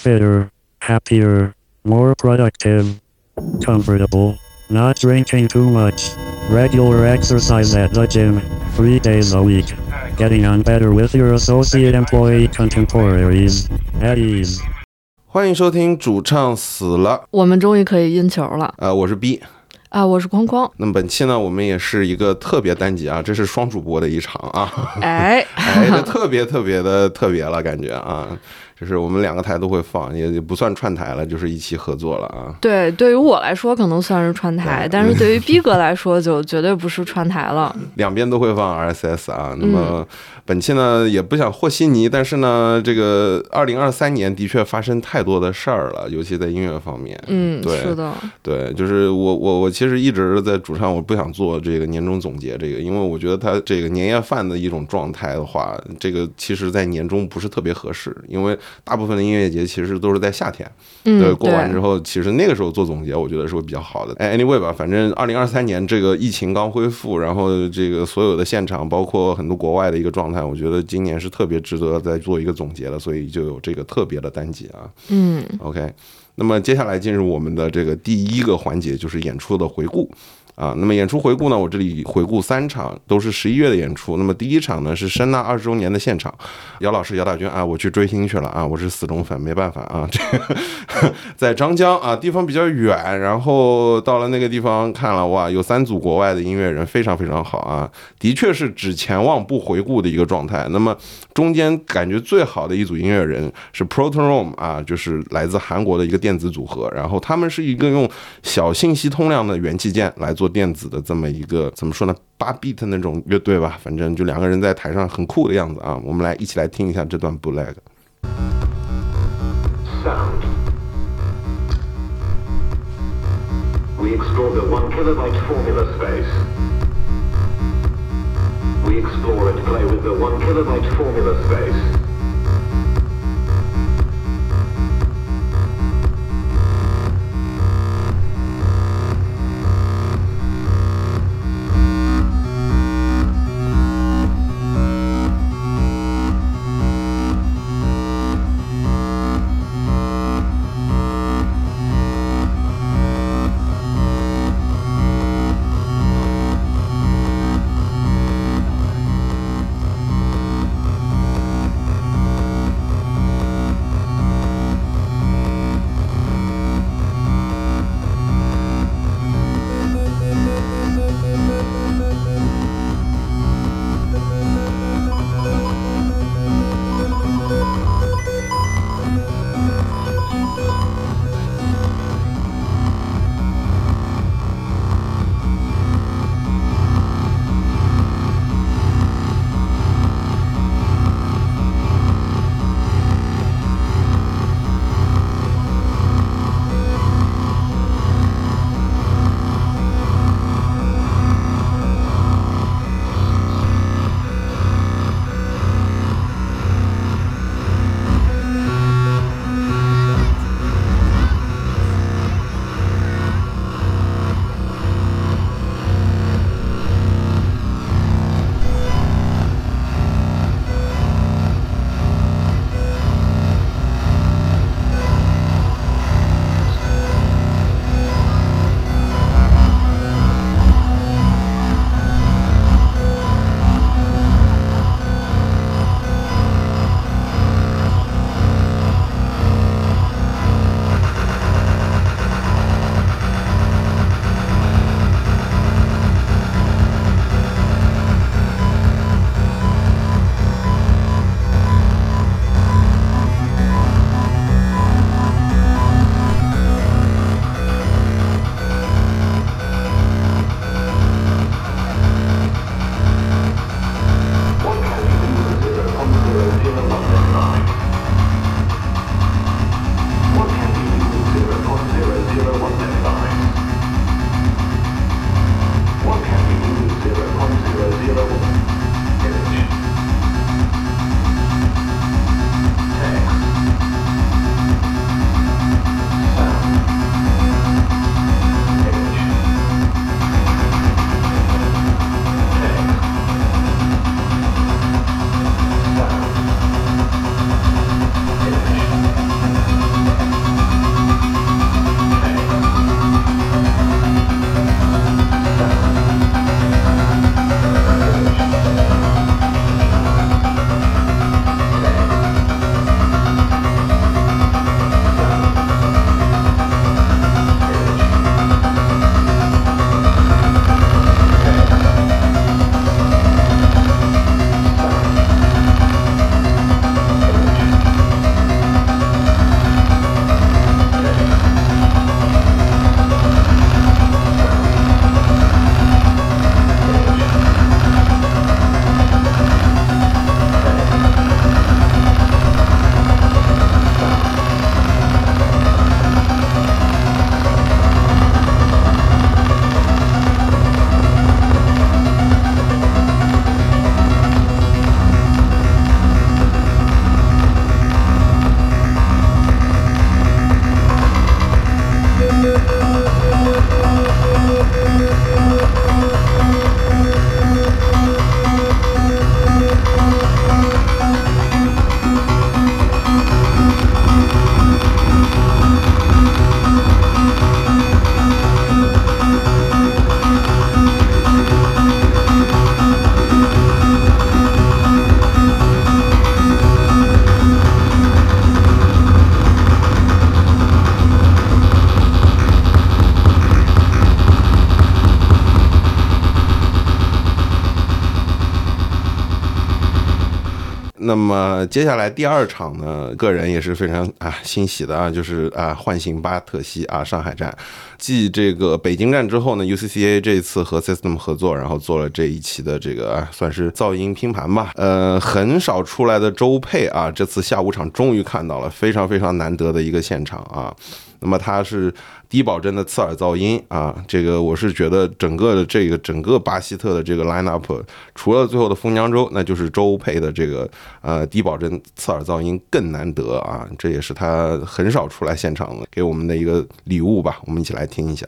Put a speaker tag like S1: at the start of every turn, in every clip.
S1: fitter, happier, more productive, comfortable, not drinking too much, regular exercise at the gym, three days a week, getting on better with your associate employee contemporaries, at ease.
S2: 欢迎收听主唱死了，
S3: 我们终于可以印球了
S2: 呃，我是 B。
S3: 啊！我是框框，
S2: 那么本期呢，我们也是一个特别单集啊，这是双主播的一场啊，
S3: 哎，
S2: 哎，这特别特别的特别了，感觉啊，就是我们两个台都会放，也也不算串台了，就是一起合作了啊。
S3: 对，对于我来说可能算是串台，但是对于逼哥来说就绝对不是串台了。
S2: 两边都会放 RSS 啊，那么。本期呢也不想和稀泥，但是呢，这个二零二三年的确发生太多的事儿了，尤其在音乐方面。
S3: 嗯，
S2: 对，
S3: 是的，
S2: 对，就是我我我其实一直在主唱，我不想做这个年终总结，这个，因为我觉得它这个年夜饭的一种状态的话，这个其实在年终不是特别合适，因为大部分的音乐节其实都是在夏天，对，过完之后，其实那个时候做总结，我觉得是会比较好的。哎，anyway 吧，反正二零二三年这个疫情刚恢复，然后这个所有的现场，包括很多国外的一个状态。我觉得今年是特别值得再做一个总结的，所以就有这个特别的单集啊。
S3: 嗯
S2: ，OK，那么接下来进入我们的这个第一个环节，就是演出的回顾。啊，那么演出回顾呢？我这里回顾三场，都是十一月的演出。那么第一场呢是申纳二十周年的现场，姚老师姚大军啊，我去追星去了啊，我是死忠粉，没办法啊，这个在张江啊，地方比较远，然后到了那个地方看了哇，有三组国外的音乐人，非常非常好啊，的确是只前望不回顾的一个状态。那么中间感觉最好的一组音乐人是 Protonom 啊，就是来自韩国的一个电子组合，然后他们是一个用小信息通量的元器件来做。电子的这么一个怎么说呢八 beat 那种乐队吧，反正就两个人在台上很酷的样子啊，我们来一起来听一下这段 bootleg。
S4: We explore the one kilobyte formula space. We explore and play with the one kilobyte formula space.
S2: 那么接下来第二场呢，个人也是非常啊欣喜的啊，就是啊唤醒巴特西啊上海站。继这个北京站之后呢，UCCA 这次和 System 合作，然后做了这一期的这个啊算是噪音拼盘吧。呃，很少出来的周配啊，这次下午场终于看到了，非常非常难得的一个现场啊。那么它是低保真的刺耳噪音啊，这个我是觉得整个的这个整个巴西特的这个 lineup，除了最后的封疆州，那就是周配的这个呃低保真刺耳噪音更难得啊，这也是他很少出来现场给我们的一个礼物吧，我们一起来听一下。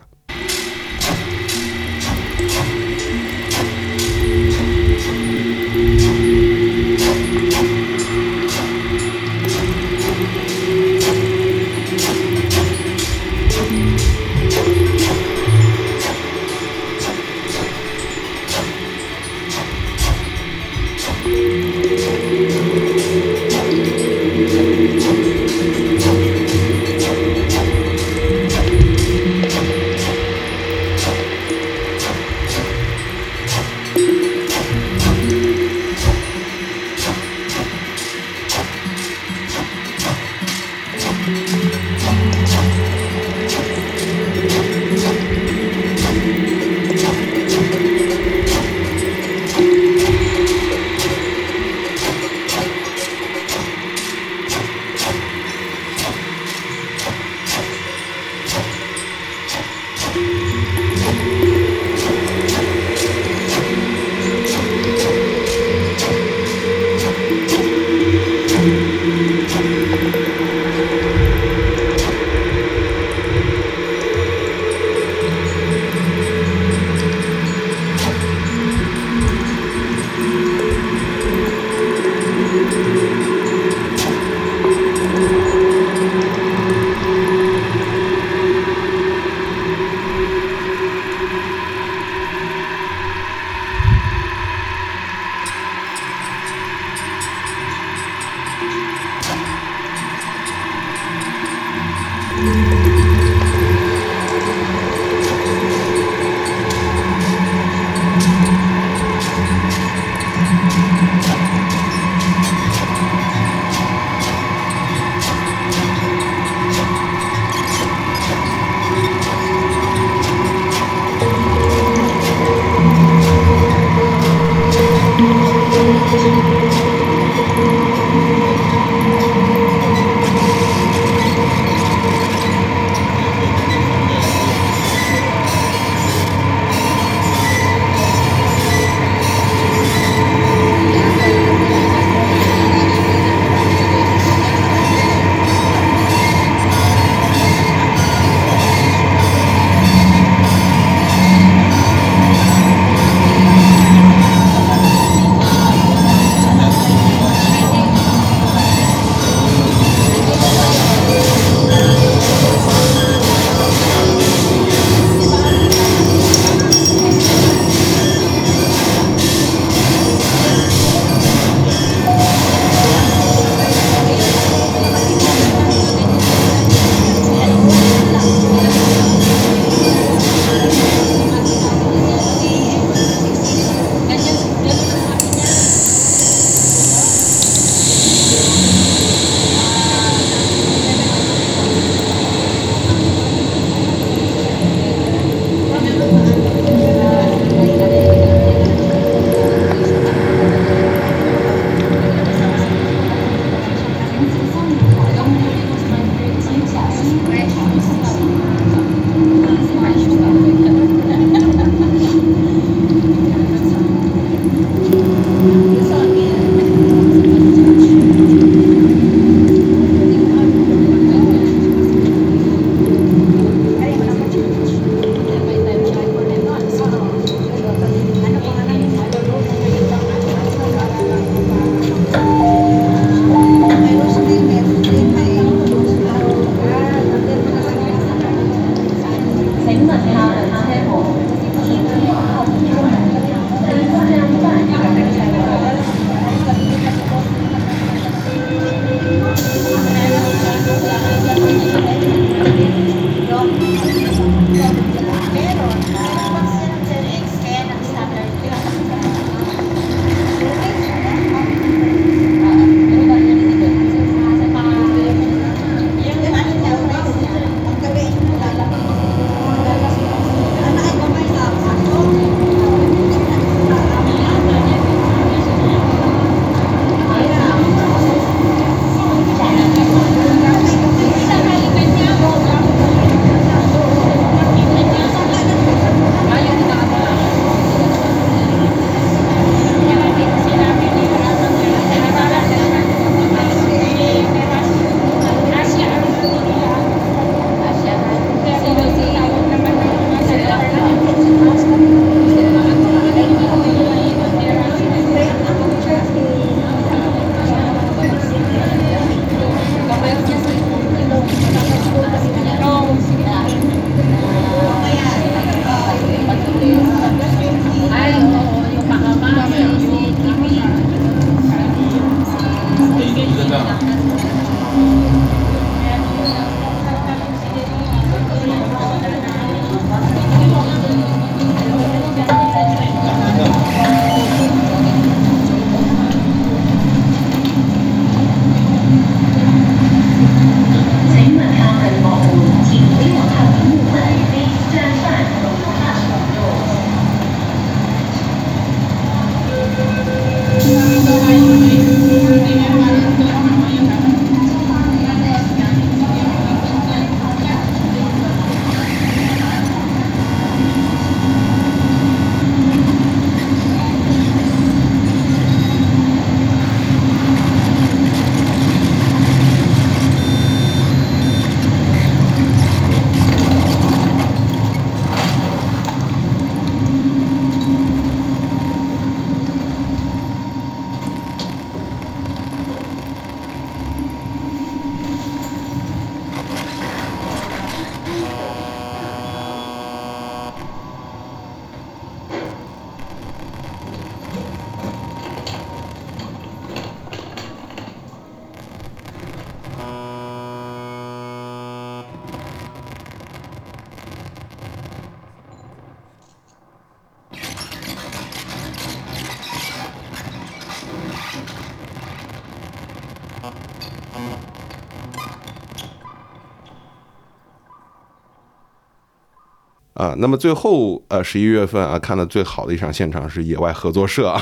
S2: 那么最后呃十一月份啊看的最好的一场现场是野外合作社啊，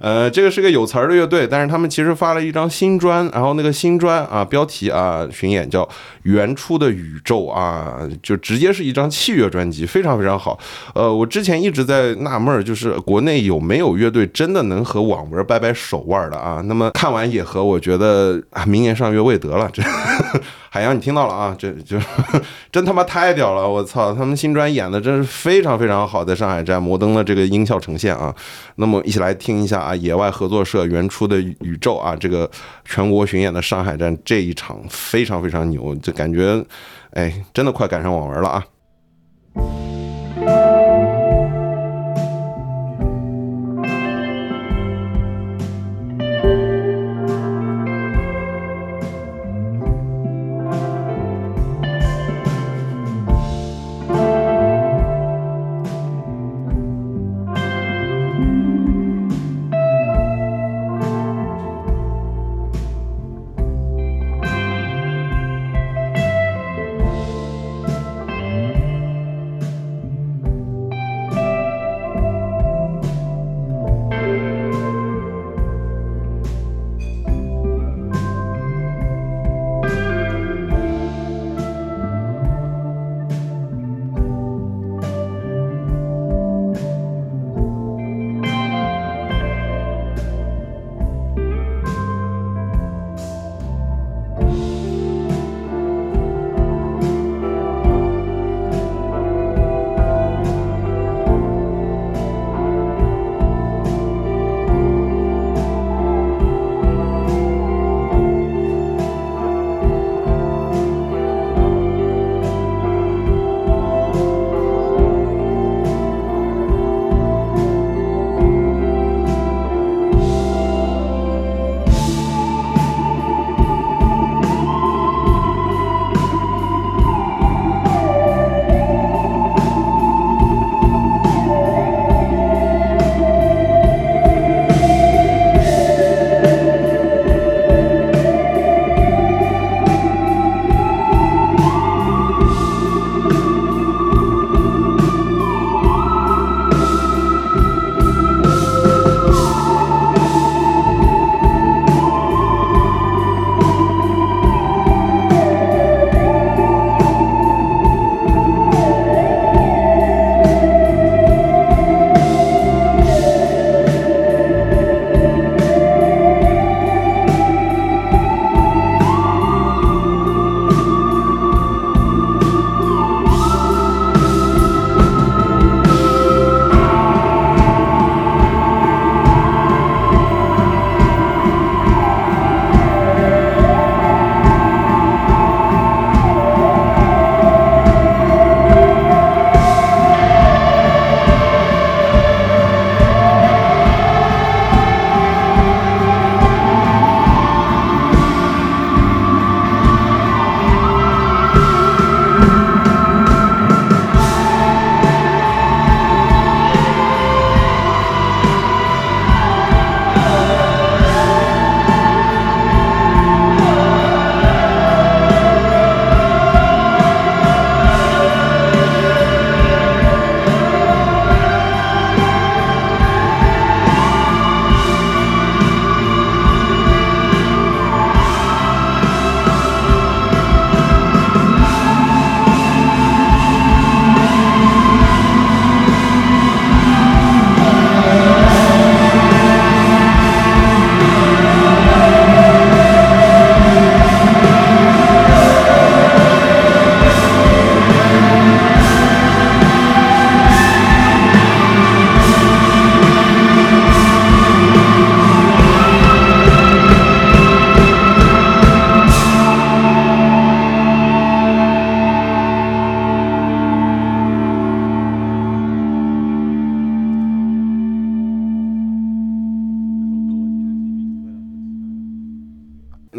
S2: 呃这个是个有词儿的乐队，但是他们其实发了一张新专，然后那个新专啊标题啊巡演叫《原初的宇宙》啊，就直接是一张器乐专辑，非常非常好。呃，我之前一直在纳闷儿，就是国内有没有乐队真的能和网文掰掰手腕的啊？那么看完野合，我觉得啊明年上月未得了，这海洋你听到了啊？这就真他妈太屌了！我操，他们新专演的真是非常非常好，在上海站摩登的这个音效呈现啊。那么一起来听一下啊，野外合作社原初的宇宙啊，这个全国巡演的上海站这一场非常非常牛，就感觉哎，真的快赶上网文了啊！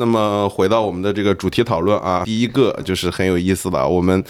S2: 那么回到我们的这个主题讨论啊，第一个就是很有意思的，我们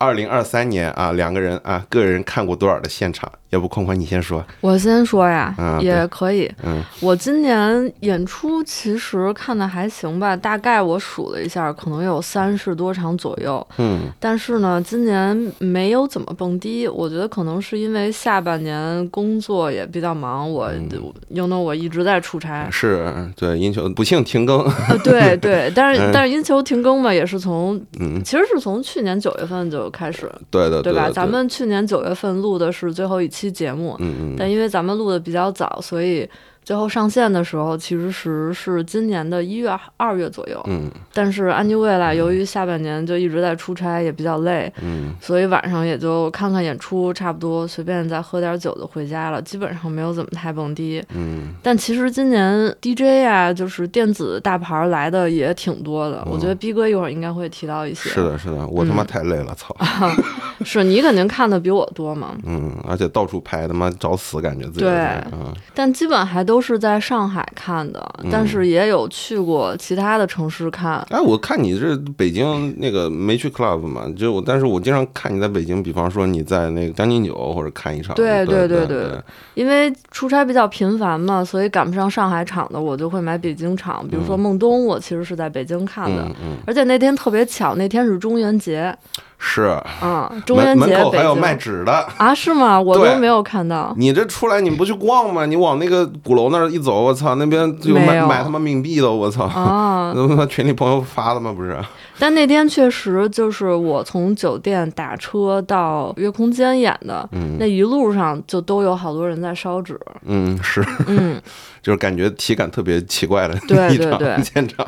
S2: 二零二三年啊，两个人啊，个人看过多少的现场？要不宽宽你先说。
S3: 我先说呀，
S2: 嗯
S3: 也可以。
S2: 嗯
S3: 我今年演出其实看的还行吧，大概我数了一下，可能有三十多场左右。
S2: 嗯
S3: 但是呢，今年没有怎么蹦迪，我觉得可能是因为下半年工作也比较忙，我
S2: 嗯
S3: 因为我一直在出差。
S2: 是对因球不幸停更。
S3: 呃，对对，但是
S2: 嗯
S3: 但是因球停更嘛，也是从
S2: 嗯，
S3: 其实是从去年九月份就开始，
S2: 对的，
S3: 对吧？咱们去年九月份录的是最后一期节目，
S2: 嗯嗯。
S3: 但因为咱们录的比较早，所以最后上线的时候其实是是今年的一月、二月左右。
S2: 嗯
S3: 但是安妮未来由于下半年就一直在出差，也比较累，
S2: 嗯
S3: 所以晚上也就看看演出，差不多随便再喝点酒就回家了，基本上没有怎么太蹦迪。
S2: 嗯
S3: 但其实今年 DJ 啊，就是电子大牌来的也挺多的，我觉得逼哥一会儿应该会提到一些。
S2: 是的，是的，我他妈
S3: 嗯
S2: 太累了，操。
S3: 是你肯定看的比我多嘛，
S2: 嗯，而且到处拍，他妈找死，感觉自己
S3: 对。
S2: 嗯。
S3: 但基本还都是在上海看的，但是也有去过其他的城市看。
S2: 哎，我看你这北京那个没去 club 嘛，就我，但是我经常看你在北京，比方说你在那个将进酒或者看一场，
S3: 对
S2: 对
S3: 对对因为出差比较频繁嘛，所以赶不上上海场的，我就会买北京场。比如说孟东，我其实是在北京看的，而且那天特别巧，那天是中元节，
S2: 是
S3: 嗯，中元节
S2: 还有卖纸的。
S3: 啊？是吗？我都没有看到。
S2: 你这出来你不去逛吗？你往那个鼓楼那儿一走，我操，那边
S3: 有
S2: 买买他妈冥币的，我操！
S3: 啊，
S2: 那他群里朋友发的吗？不是？
S3: 但那天确实就是我从酒店打车到月空间演的，
S2: 嗯
S3: 那一路上就都有好多人在烧纸。
S2: 嗯，是，
S3: 嗯，
S2: 就是感觉体感特别奇怪的
S3: 对对对
S2: 现场。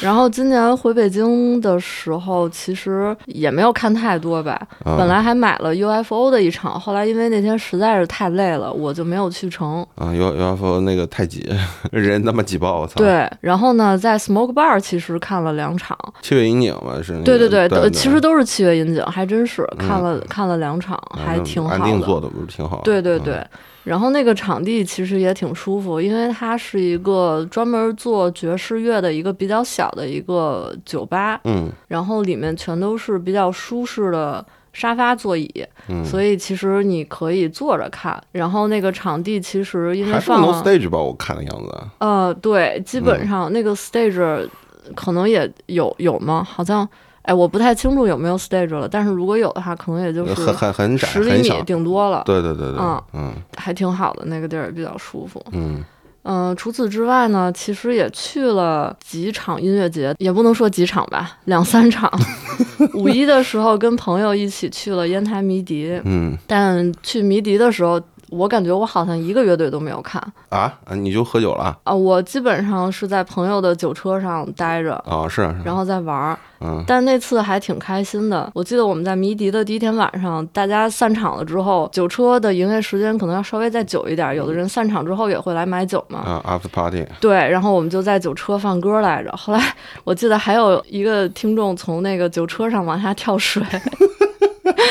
S3: 然后今年回北京的时候，其实也没有看太多吧。
S2: 啊
S3: 本来还买了 UFO 的一场，后来因为那天实在是太累了，我就没有去成。
S2: 啊，，U UFO 那个太挤，人他妈挤爆，我操！，
S3: 对，然后呢，在 Smoke Bar 其实看了两场，
S2: 七月阴影嘛是那个。
S3: 对对对，其实都是七月银井，还真是看了、看了两场，还
S2: 嗯
S3: 挺好
S2: 安定
S3: 的。
S2: 做的不是挺好
S3: 对对对，然后那个场地其实也挺舒服，因为它是一个专门做爵士乐的一个比较小的一个酒吧，
S2: 嗯
S3: 然后里面全都是比较舒适的沙发座椅，
S2: 嗯，
S3: 所以其实你可以坐着看。然后那个场地其实因为
S2: 还是
S3: 放
S2: no
S3: 了
S2: ，stage 吧，我看的样子。
S3: 呃，对，基
S2: 嗯
S3: 本上那个 stage 可能也有有吗？好像。哎，我不太清楚有没有 stage 了，但是如果有的话，可能也就是
S2: 很很很窄，
S3: 十厘米。顶多了，
S2: 对对对对，
S3: 嗯
S2: 嗯
S3: 还挺好的，那个地儿也比较舒服。
S2: 嗯
S3: 嗯、除此之外呢，其实也去了几场音乐节，也不能说几场吧，两三场。五一的时候跟朋友一起去了烟台迷笛，
S2: 嗯
S3: 但去迷笛的时候，我感觉我好像一个乐队都没有看
S2: 啊啊，你就喝酒了
S3: 啊，我基本上是在朋友的酒车上待着。
S2: 啊？是啊，是啊
S3: 然后再玩儿，
S2: 嗯
S3: 但那次还挺开心的。我记得我们在迷笛的第一天晚上，大家散场了之后，酒车的营业时间可能要稍微再久一点，有的人散场之后也会来买酒嘛。
S2: 啊，after party，
S3: 对，然后我们就在酒车放歌来着。后来我记得还有一个听众从那个酒车上往下跳水，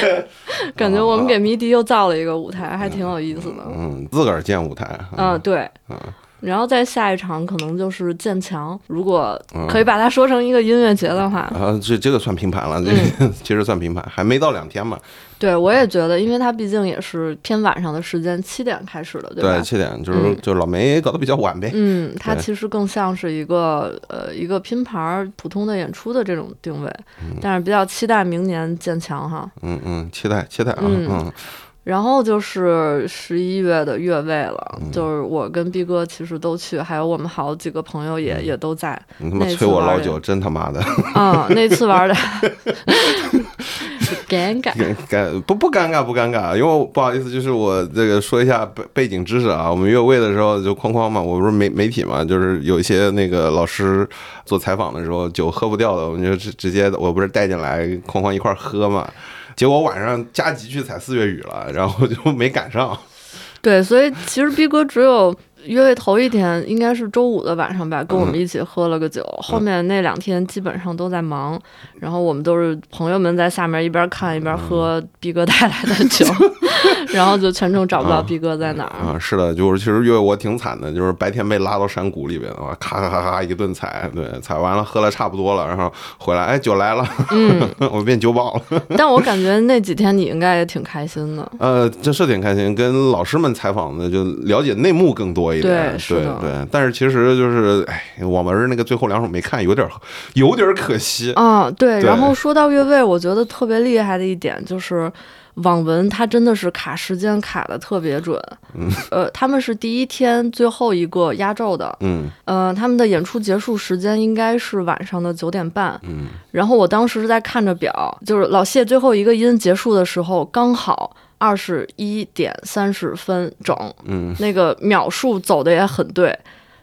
S3: 感觉我们给迷笛又造了一个舞台，还挺有意思的。
S2: 嗯，自个儿建舞台，
S3: 嗯，对
S2: 嗯。
S3: 然后再下一场可能就是建墙，如果
S2: 嗯
S3: 可以把它说成一个音乐节的话，
S2: 啊，这这个算拼盘了，这
S3: 嗯
S2: 其实算拼盘，还没到两天嘛。
S3: 对我也觉得，因为它毕竟也是偏晚上的时间，七点开始的，对吧？
S2: 对，七点就是
S3: 嗯
S2: 就老梅搞得比较晚呗。
S3: 嗯，它其实更像是一个呃一个拼盘儿普通的演出的这种定位，但是比较期待明年建强哈。
S2: 嗯嗯，期待期待啊，
S3: 嗯
S2: 嗯
S3: 然后就是十一月的越位了，
S2: 嗯
S3: 就是我跟逼哥其实都去，还有我们好几个朋友也、
S2: 嗯
S3: 也都在。
S2: 你他妈催我老酒，真他妈的
S3: 啊、那次玩的 尴尬。
S2: 尴不不尴尬不尴尬，因为我不好意思，就是我这个说一下背背景知识啊。我们越位的时候就哐哐嘛，我不是媒媒体嘛，就是有一些那个老师做采访的时候酒喝不掉的，我们就直直接我不是带进来哐哐一块儿喝嘛。结果晚上加急去采四月雨了，然后就没赶上。
S3: 对，所以其实逼哥只有约会头一天应该是周五的晚上吧，跟我们一起喝了个酒。后面那两天基本上都在忙，然后我们都是朋友们在下面一边看一边喝逼哥带来的酒，然后就全程找不到逼哥在哪儿。
S2: 啊，是的，就是其实因为我挺惨的，就是白天被拉到山谷里边，的话，咔咔咔咔一顿踩，对，踩完了喝了差不多了，然后回来，哎，酒来了，
S3: 嗯，
S2: 我变酒保了。
S3: 但我感觉那几天你应该也挺开心的。
S2: 呃，这是挺开心，跟老师们采访的就了解内幕更多一点，
S3: 对
S2: 对，但是其实就是，哎，我们那个最后两首没看，有点有点可惜。
S3: 啊，对。
S2: 对
S3: 然后说到越位，我觉得特别厉害的一点就是。网文它真的是卡时间卡的特别准，
S2: 嗯，
S3: 呃，他们是第一天最后一个压轴的，
S2: 嗯。
S3: 呃，他们的演出结束时间应该是晚上的九点半，
S2: 嗯。
S3: 然后我当时是在看着表，就是老谢最后一个音结束的时候，刚好二十一点三十分整，
S2: 嗯，
S3: 那个秒数走的也很对，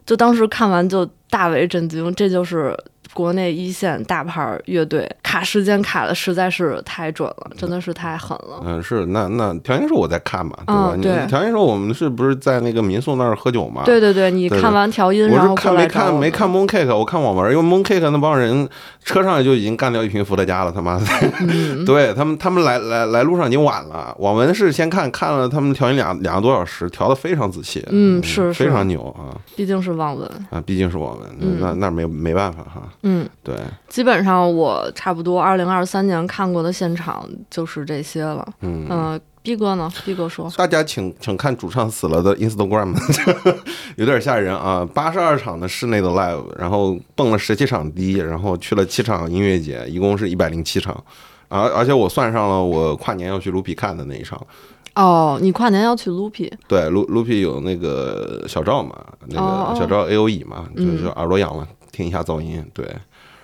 S3: 就当时看完就大为震惊，这就是国内一线大牌乐队卡时间卡的实在是太准了，真的是太狠了。
S2: 嗯，是那那调音师我在看嘛，对吧？你
S3: 嗯对
S2: 调音师我们是不是在那个民宿那儿喝酒嘛？
S3: 对对对，你看完调音，
S2: 我是
S3: 然后过
S2: 看没看没看 Mooncake，我看网文，因为 Mooncake 那帮人车上就已经干掉一瓶伏特加了，他妈的，
S3: 嗯
S2: 对他们他们来来来路上已经晚了。网文是先看看了他们调音两两个多小时，调的非常仔细，
S3: 嗯是是
S2: 非常牛啊
S3: 毕竟是网文，
S2: 啊！毕竟是网文，
S3: 嗯
S2: 那那没没办法哈，
S3: 嗯，
S2: 对，
S3: 基本上我差不多二零二三年看过的现场就是这些了。
S2: 嗯。
S3: 嗯，，B 哥呢？？B 哥说，
S2: 大家请请看主唱死了的 Instagram，有点吓人啊！八十二场的室内的 live，然后蹦了十七场低，然后去了七场音乐节，一共是一百零七场，而而且我算上了我跨年要去卢比看的那一场。
S3: 哦，你跨年要去 Loopy，
S2: 对，卢卢比有那个小赵嘛，那个小赵 A O E 嘛，就
S3: 嗯
S2: 就耳朵痒了，听一下噪音。对，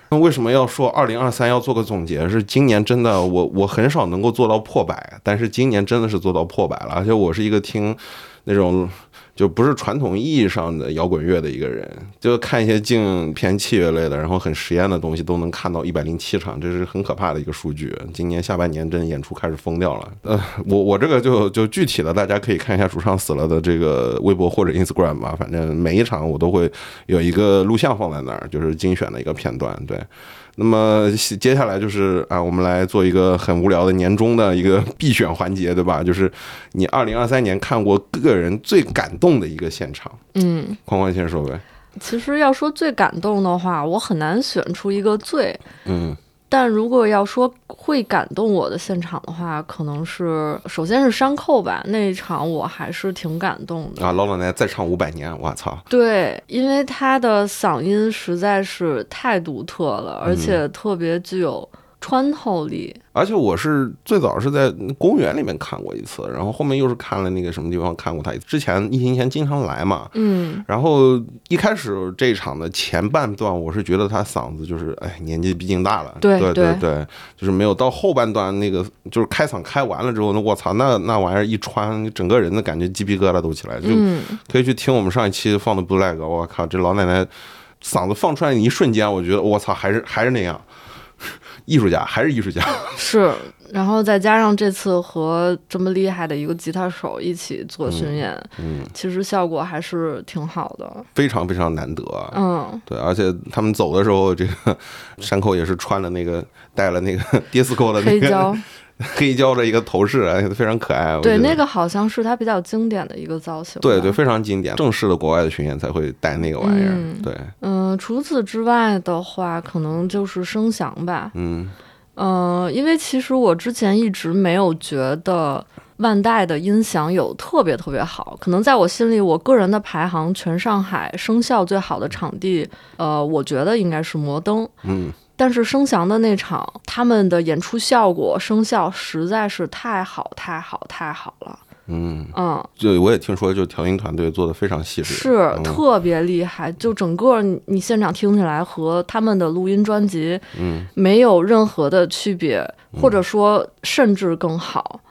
S2: 那为什么要说二零二三要做个总结？是今年真的，我我很少能够做到破百，但是今年真的是做到破百了，而且我是一个听那种就不是传统意义上的摇滚乐的一个人，就看一些静偏器乐类的，然后很实验的东西都能看到一百零七场，这是很可怕的一个数据。今年下半年真演出开始疯掉了。呃，我我这个就就具体的，大家可以看一下主唱死了的这个微博或者 Instagram 吧，反正每一场我都会有一个录像放在那儿，就是精选的一个片段。对，那么接下来就是啊，我们来做一个很无聊的年终的一个必选环节，对吧？就是你二零二三年看过个人最感动的一个现场，
S3: 嗯，
S2: 框框先说呗。
S3: 其实要说最感动的话，我很难选出一个最。
S2: 嗯
S3: 但如果要说会感动我的现场的话，可能是首先是山寇吧，那一场我还是挺感动的。
S2: 啊，老奶奶再唱五百年，我操！
S3: 对，因为她的嗓音实在是太独特了，而且特别具有穿透力。
S2: 而且我是最早是在公园里面看过一次，然后后面又是看了那个什么地方看过他一次。之前疫情前经常来嘛，
S3: 嗯
S2: 然后一开始这一场的前半段，我是觉得他嗓子就是，哎，年纪毕竟大了，对
S3: 对对
S2: 对，就是没有到后半段那个，就是开嗓开完了之后，那我操，那那玩意儿一穿，整个人的感觉鸡皮疙瘩都起来，就
S3: 嗯，
S2: 可以去听我们上一期放的 Black，我靠，这老奶奶嗓子放出来的一瞬间，我觉得我操，还是还是那样，艺术家还是艺术家，
S3: 是。然后再加上这次和这么厉害的一个吉他手一起做巡演，
S2: 嗯，
S3: 其实效果还是挺好的。
S2: 非常非常难得，啊
S3: 嗯，
S2: 对，而且他们走的时候，这个山口也是穿了那个带了那个 disco 的那个
S3: 黑胶，
S2: 黑胶的一个头饰，哎，非常可爱。
S3: 对，那个好像是它比较经典的一个造型。
S2: 对对，非常经典。正式的国外的巡演才会带那个玩意儿。
S3: 嗯
S2: 对，
S3: 嗯，除此之外的话，可能就是声响吧。
S2: 嗯
S3: 呃、因为其实我之前一直没有觉得万代的音响有特别特别好，可能在我心里，我个人的排行，全上海声效最好的场地，呃，我觉得应该是摩登。
S2: 嗯
S3: 但是声翔的那场，他们的演出效果、声效实在是太好、太好、太好了。
S2: 嗯，
S3: 嗯，
S2: 就我也听说，就调音团队做的非常细致。
S3: 是
S2: 嗯
S3: 特别厉害，就整个你你现场听起来和他们的录音专辑
S2: 嗯
S3: 没有任何的区别，或者说甚至更好。
S2: 嗯，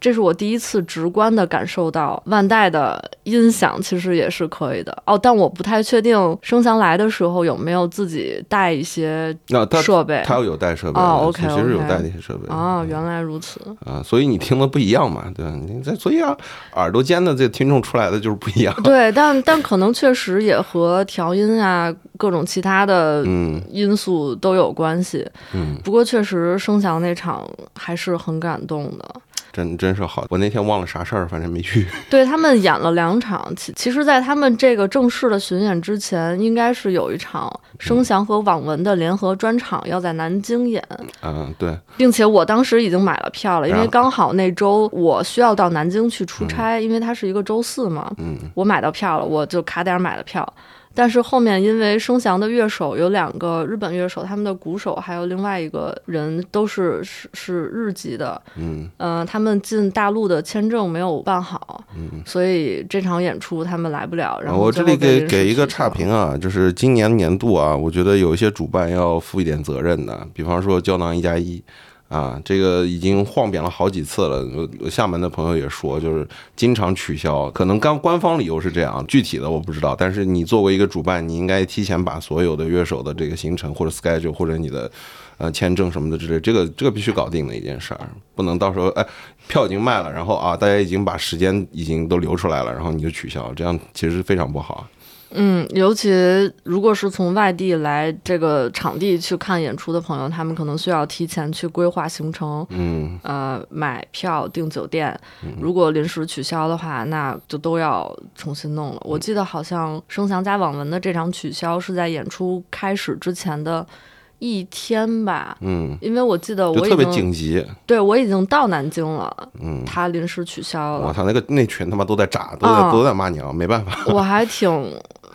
S3: 这是我第一次直观的感受到万代的音响其实也是可以的哦，但我不太确定声翔来的时候有没有自己带一些设备。
S2: 他有带设备的，
S3: 哦，OK，
S2: 其实有带那些设备的
S3: 哦，原来如此。
S2: 啊，所以你听的不一样嘛，对吧？你这所以啊，耳朵尖的这听众出来的就是不一样。
S3: 对，但但可能确实也和调音啊各种其他的
S2: 嗯
S3: 因素都有关系。
S2: 嗯，
S3: 不过确实声翔那场还是很感动的。
S2: 真真是好。我那天忘了啥事儿，反正没去。
S3: 对他们演了两场，其其实，在他们这个正式的巡演之前，应该是有一场声翔和网文的联合专场要在南京演，
S2: 嗯，对，
S3: 并且我当时已经买了票了，因为刚好那周我需要到南京去出差，因为它是一个周四嘛，
S2: 嗯
S3: 我买到票了，我就卡点儿买了票。但是后面因为声翔的乐手有两个日本乐手，他们的鼓手还有另外一个人都是是是日籍的，
S2: 嗯
S3: 呃、他们进大陆的签证没有办好，
S2: 嗯。
S3: 所以这场演出他们来不了。然后
S2: 我这里给给一个差评啊，就是今年年度啊，我觉得有一些主办要负一点责任的，比方说胶囊一加一。啊，这个已经晃扁了好几次了。厦门的朋友也说，就是经常取消，可能刚官方理由是这样，具体的我不知道。但是你作为一个主办，你应该提前把所有的乐手的这个行程或者 schedule 或者你的呃签证什么的之类，这个这个必须搞定的一件事儿，不能到时候哎票已经卖了，然后啊大家已经把时间已经都留出来了，然后你就取消，这样其实非常不好。
S3: 嗯，尤其如果是从外地来这个场地去看演出的朋友，他们可能需要提前去规划行程，
S2: 嗯
S3: 呃，买票、订酒店。如果临时取消的话，那就都要重新弄了。我记得好像声翔加网文的这场取消是在演出开始之前的一天吧。
S2: 嗯，
S3: 因为我记得
S2: 我特别紧急。
S3: 对我已经到南京了，
S2: 嗯，
S3: 他临时取消了，
S2: 我操，那个那群他妈都在炸，都在、
S3: 啊
S2: 都在骂娘，没办法。
S3: 我还挺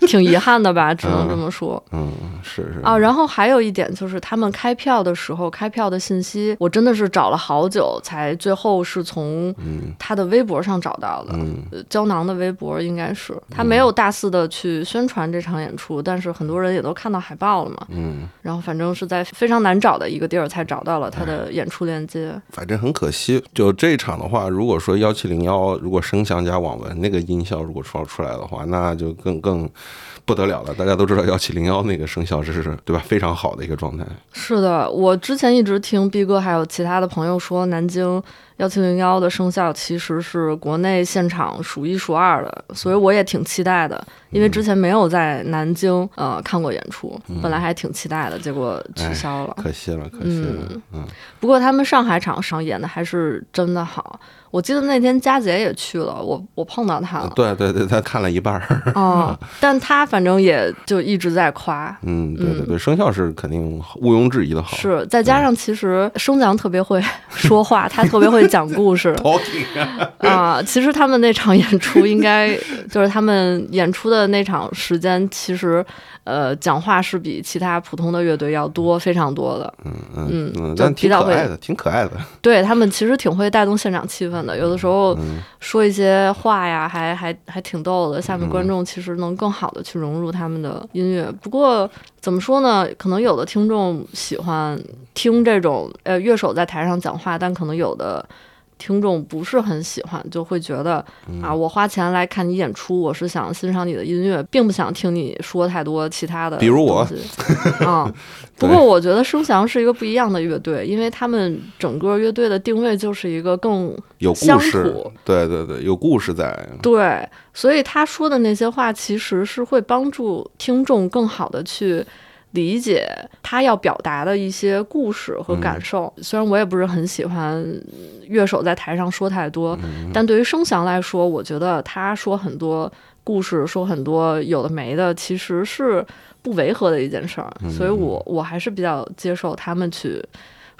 S3: 挺遗憾的吧，只能这么说。
S2: 嗯，是是
S3: 啊，然后还有一点就是，他们开票的时候，开票的信息我真的是找了好久，才最后是从
S2: 嗯
S3: 他的微博上找到的。
S2: 嗯
S3: 呃胶囊的微博应该是他没有大肆的去宣传这场演出，但是很多人也都看到海报了嘛。
S2: 嗯，
S3: 然后反正是在非常难找的一个地儿才找到了他的演出链接。
S2: 反正很可惜。就这场的话，如果说幺七零幺，如果声响加网文那个音效如果说出来的话，那就更更不得了了。大家都知道幺七零幺那个生肖这是对吧？非常好的一个状态。
S3: 是的，我之前一直听毕哥还有其他的朋友说，南京幺七零幺的生效其实是国内现场数一数二的，所以我也挺期待的，因为之前没有在南京呃看过演出，本来还挺期待的，结果取消了。
S2: 可惜了，可惜了。嗯
S3: 不过他们上海场上演的还是真的好，我记得那天佳姐也去了，我我碰到她了，
S2: 对对对，他看了一半儿。
S3: 哦，但她反正也就一直在夸，
S2: 嗯，对对对，生肖是肯定毋庸置疑的好。
S3: 是，再加上其实声翔特别会 说话，他特别会讲故事
S2: 啊，
S3: 啊。其实他们那场演出 应该就是他们演出的那场时间，其实呃讲话是比其他普通的乐队要多非常多的。
S2: 嗯
S3: 嗯
S2: 但
S3: 比较会
S2: 挺可爱的，挺可爱的。
S3: 对他们其实挺会带动现场气氛的，有的时候
S2: 嗯
S3: 说一些话呀，还还还挺逗的。下面观众其实能更好的去融入他们的音乐。不过怎么说呢？可能有的听众喜欢听这种呃乐手在台上讲话，但可能有的。听众不是很喜欢，就会觉得
S2: 嗯
S3: 啊，我花钱来看你演出，我是想欣赏你的音乐，并不想听你说太多其他的。
S2: 比如我
S3: 啊，不过我觉得声翔是一个不一样的乐队，因为他们整个乐队的定位就是一个更
S2: 有
S3: 乡
S2: 故事，对对对，有故事在。
S3: 对，所以他说的那些话其实是会帮助听众更好的去理解他要表达的一些故事和感受。虽然我也不是很喜欢乐手在台上说太多，但对于声翔来说，我觉得他说很多故事，说很多有的没的，其实是不违和的一件事儿。所以我我还是比较接受他们去。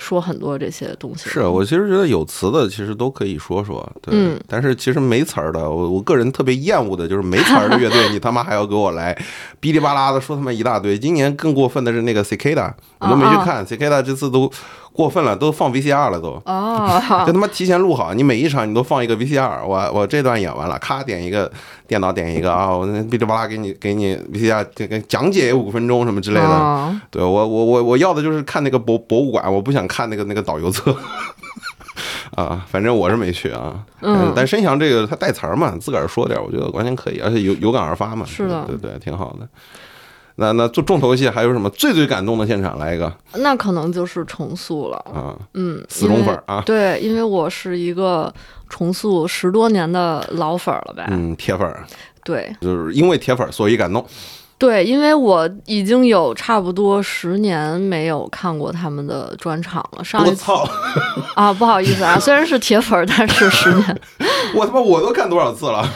S3: 说很多这些东西
S2: 是我其实觉得有词的其实都可以说说，对。
S3: 嗯
S2: 但是其实没词儿的，我我个人特别厌恶的就是没词儿的乐队，你他妈还要给我来 哔哩吧啦的说他妈一大堆。今年更过分的是那个 Cicada，我都没去看、Cicada 这次都过分了，都放 VCR 了都。
S3: 哦，
S2: 就他妈提前录好，你每一场你都放一个 VCR，我我这段演完了，咔点一个电脑点一个啊，我那哔哩吧啦给你给你 VCR 给给讲解五分钟什么之类的。
S3: 哦
S2: 对我我我我要的就是看那个博博物馆，我不想看那个那个导游册。啊，反正我是没去啊。
S3: 嗯
S2: 但申翔这个他带词儿嘛，自个儿说点，我觉得完全可以，而且有有感而发嘛。
S3: 是的
S2: 对对，挺好的。那那做重头戏还有什么最最感动的现场？来一个
S3: 那可能就是重塑了。
S2: 啊，
S3: 嗯，
S2: 死忠粉儿啊，
S3: 对，因为我是一个重塑十多年的老粉儿了呗。
S2: 嗯，铁粉儿，
S3: 对
S2: 就是因为铁粉儿所以感动。
S3: 对，因为我已经有差不多十年没有看过他们的专场了。上一次
S2: 我操！
S3: 啊，不好意思啊，虽然是铁粉儿，但是十年，
S2: 我他妈我都看多少次了？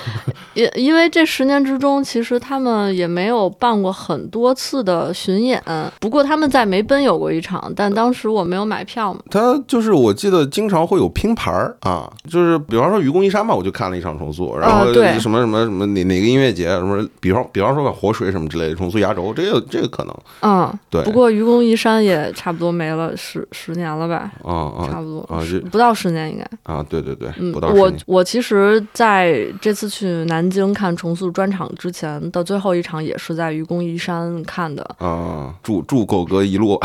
S3: 因因为这十年之中，其实他们也没有办过很多次的巡演。不过他们在梅奔有过一场，但当时我没有买票嘛。
S2: 他就是我记得经常会有拼盘儿啊，就是比方说愚公移山吧，我就看了一场重塑，然后什么什么什么哪哪个音乐节什么，比方比方说活水什么之类的重塑压轴，这个这个可能
S3: 嗯，
S2: 对
S3: 不过愚公移山也差不多没了十十年了吧，
S2: 啊啊
S3: 差不多
S2: 啊
S3: 不到十年应该。
S2: 啊，对对对，
S3: 嗯
S2: 不到，十
S3: 我
S2: 年
S3: 我其实在这次去南京看重塑专场之前的最后一场，也是在愚公移山看的。
S2: 啊，祝祝狗哥一路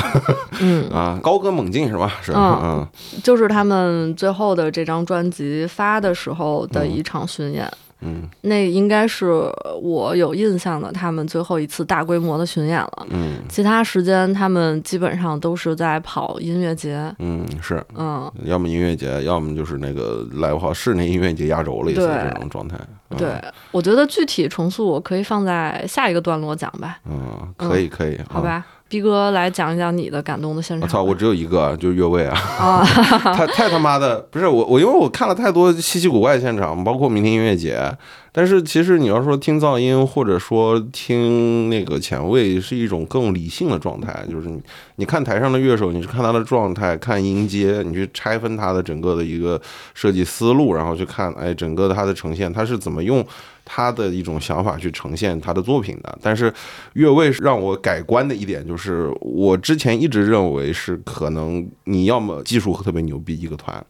S3: 嗯，
S2: 啊，高歌猛进是吧？是
S3: 嗯
S2: 嗯，
S3: 就是他们最后的这张专辑发的时候的一场巡演，
S2: 嗯
S3: 那应该是我有印象的他们最后一次大规模的巡演了。
S2: 嗯
S3: 其他时间他们基本上都是在跑音乐节。
S2: 嗯，是，
S3: 嗯，
S2: 要么音乐节，要么就是那个 live house 室内音乐节压轴了一
S3: 次
S2: 这种状态。啊
S3: 对，我觉得具体重塑我可以放在下一个段落讲吧，
S2: 嗯，可以可以，啊。
S3: 好吧？逼哥来讲一讲你的感动的现场。
S2: 我操，我只有一个，就是越位啊。
S3: 啊，
S2: 太太他妈的不是我我因为我看了太多稀奇古怪的现场，包括明天音乐节，但是其实你要说听噪音或者说听那个前卫是一种更理性的状态，就是你你看台上的乐手，你是看他的状态，看音阶，你去拆分他的整个的一个设计思路，然后去看哎整个他的呈现，他是怎么用。他的一种想法去呈现他的作品的，但是越位是让我改观的一点就是，我之前一直认为是可能你要么技术特别牛逼一个团，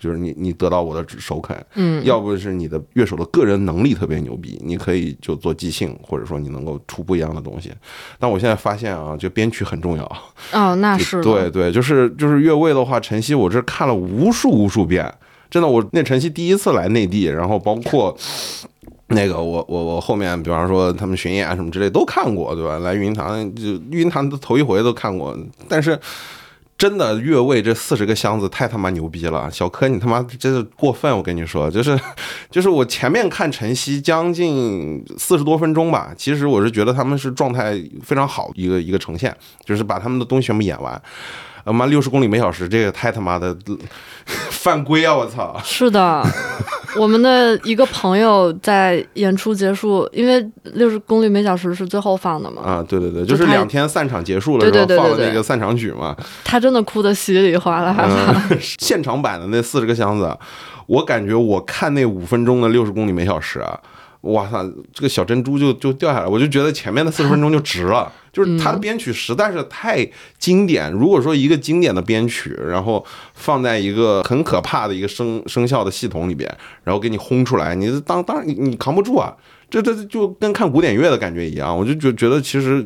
S2: 就是你你得到我的首肯，
S3: 嗯，
S2: 要不是你的乐手的个人能力特别牛逼，你可以就做即兴，或者说你能够出不一样的东西。但我现在发现啊，就编曲很重要。
S3: 哦，那是
S2: 对对，就是就是越位的话，晨曦我这看了无数无数遍，真的，我那晨曦第一次来内地，然后包括。那个我我我后面，比方说他们巡演啊什么之类都看过，对吧？来云堂就云堂的头一回都看过，但是真的越位这四十个箱子太他妈牛逼了，小柯你他妈真是过分，我跟你说，就是 就是我前面看晨曦将近四十多分钟吧，其实我是觉得他们是状态非常好一个一个呈现，就是把他们的东西全部演完。他妈六十公里每小时，这个太他妈的 犯规啊！我操！
S3: 是的，我们的一个朋友在演出结束，因为六十公里每小时是最后放的嘛，
S2: 啊，对对对，就是两天散场结束了
S3: 对
S2: 之后放的那个散场曲嘛，
S3: 他真的哭得稀里哗啦。的。
S2: 嗯，现场版的那四十个箱子，我感觉我看那五分钟的六十公里每小时啊，哇塞，这个小珍珠就就掉下来，我就觉得前面的四十分钟就值了，就是它的编曲实在是太经典。如果说一个经典的编曲，然后放在一个很可怕的一个声声效的系统里边，然后给你轰出来，你当当然你你扛不住啊。这这这就跟看古典乐的感觉一样，我就觉觉得其实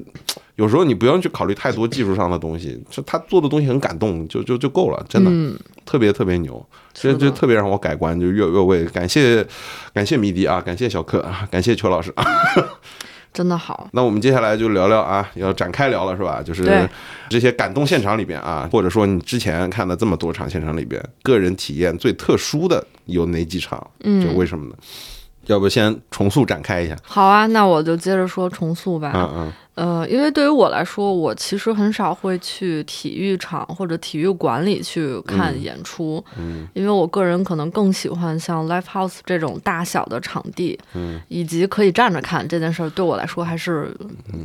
S2: 有时候你不用去考虑太多技术上的东西，就他做的东西很感动，就就就够了，真的。
S3: 嗯，
S2: 特别特别牛，这
S3: 是的
S2: 这特别让我改观，就越越位，感谢感谢迷笛啊，感谢小克啊，感谢邱老师啊。
S3: 真的好。
S2: 那我们接下来就聊聊啊，要展开聊了是吧？就是这些感动现场里边啊，或者说你之前看的这么多场现场里边，个人体验最特殊的有哪几场？
S3: 嗯
S2: 就为什么呢？要不先重塑展开一下？
S3: 好啊，那我就接着说重塑吧。
S2: 嗯嗯
S3: 呃，因为对于我来说，我其实很少会去体育场或者体育馆里去看演出，
S2: 嗯
S3: 因为我个人可能更喜欢像 live house 这种大小的场地，
S2: 嗯，
S3: 以及可以站着看这件事儿，对我来说还是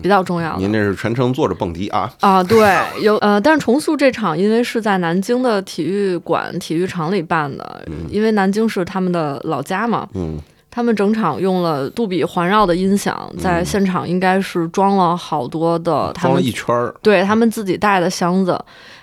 S3: 比较重要的。
S2: 您这是全程坐着蹦迪啊？
S3: 啊，对，有呃，但是重塑这场因为是在南京的体育馆体育场里办的，因为南京是他们的老家嘛，
S2: 嗯
S3: 他们整场用了杜比环绕的音响，在现场应该是装了好多的他们
S2: 装了一圈儿，
S3: 对他们自己带的箱子，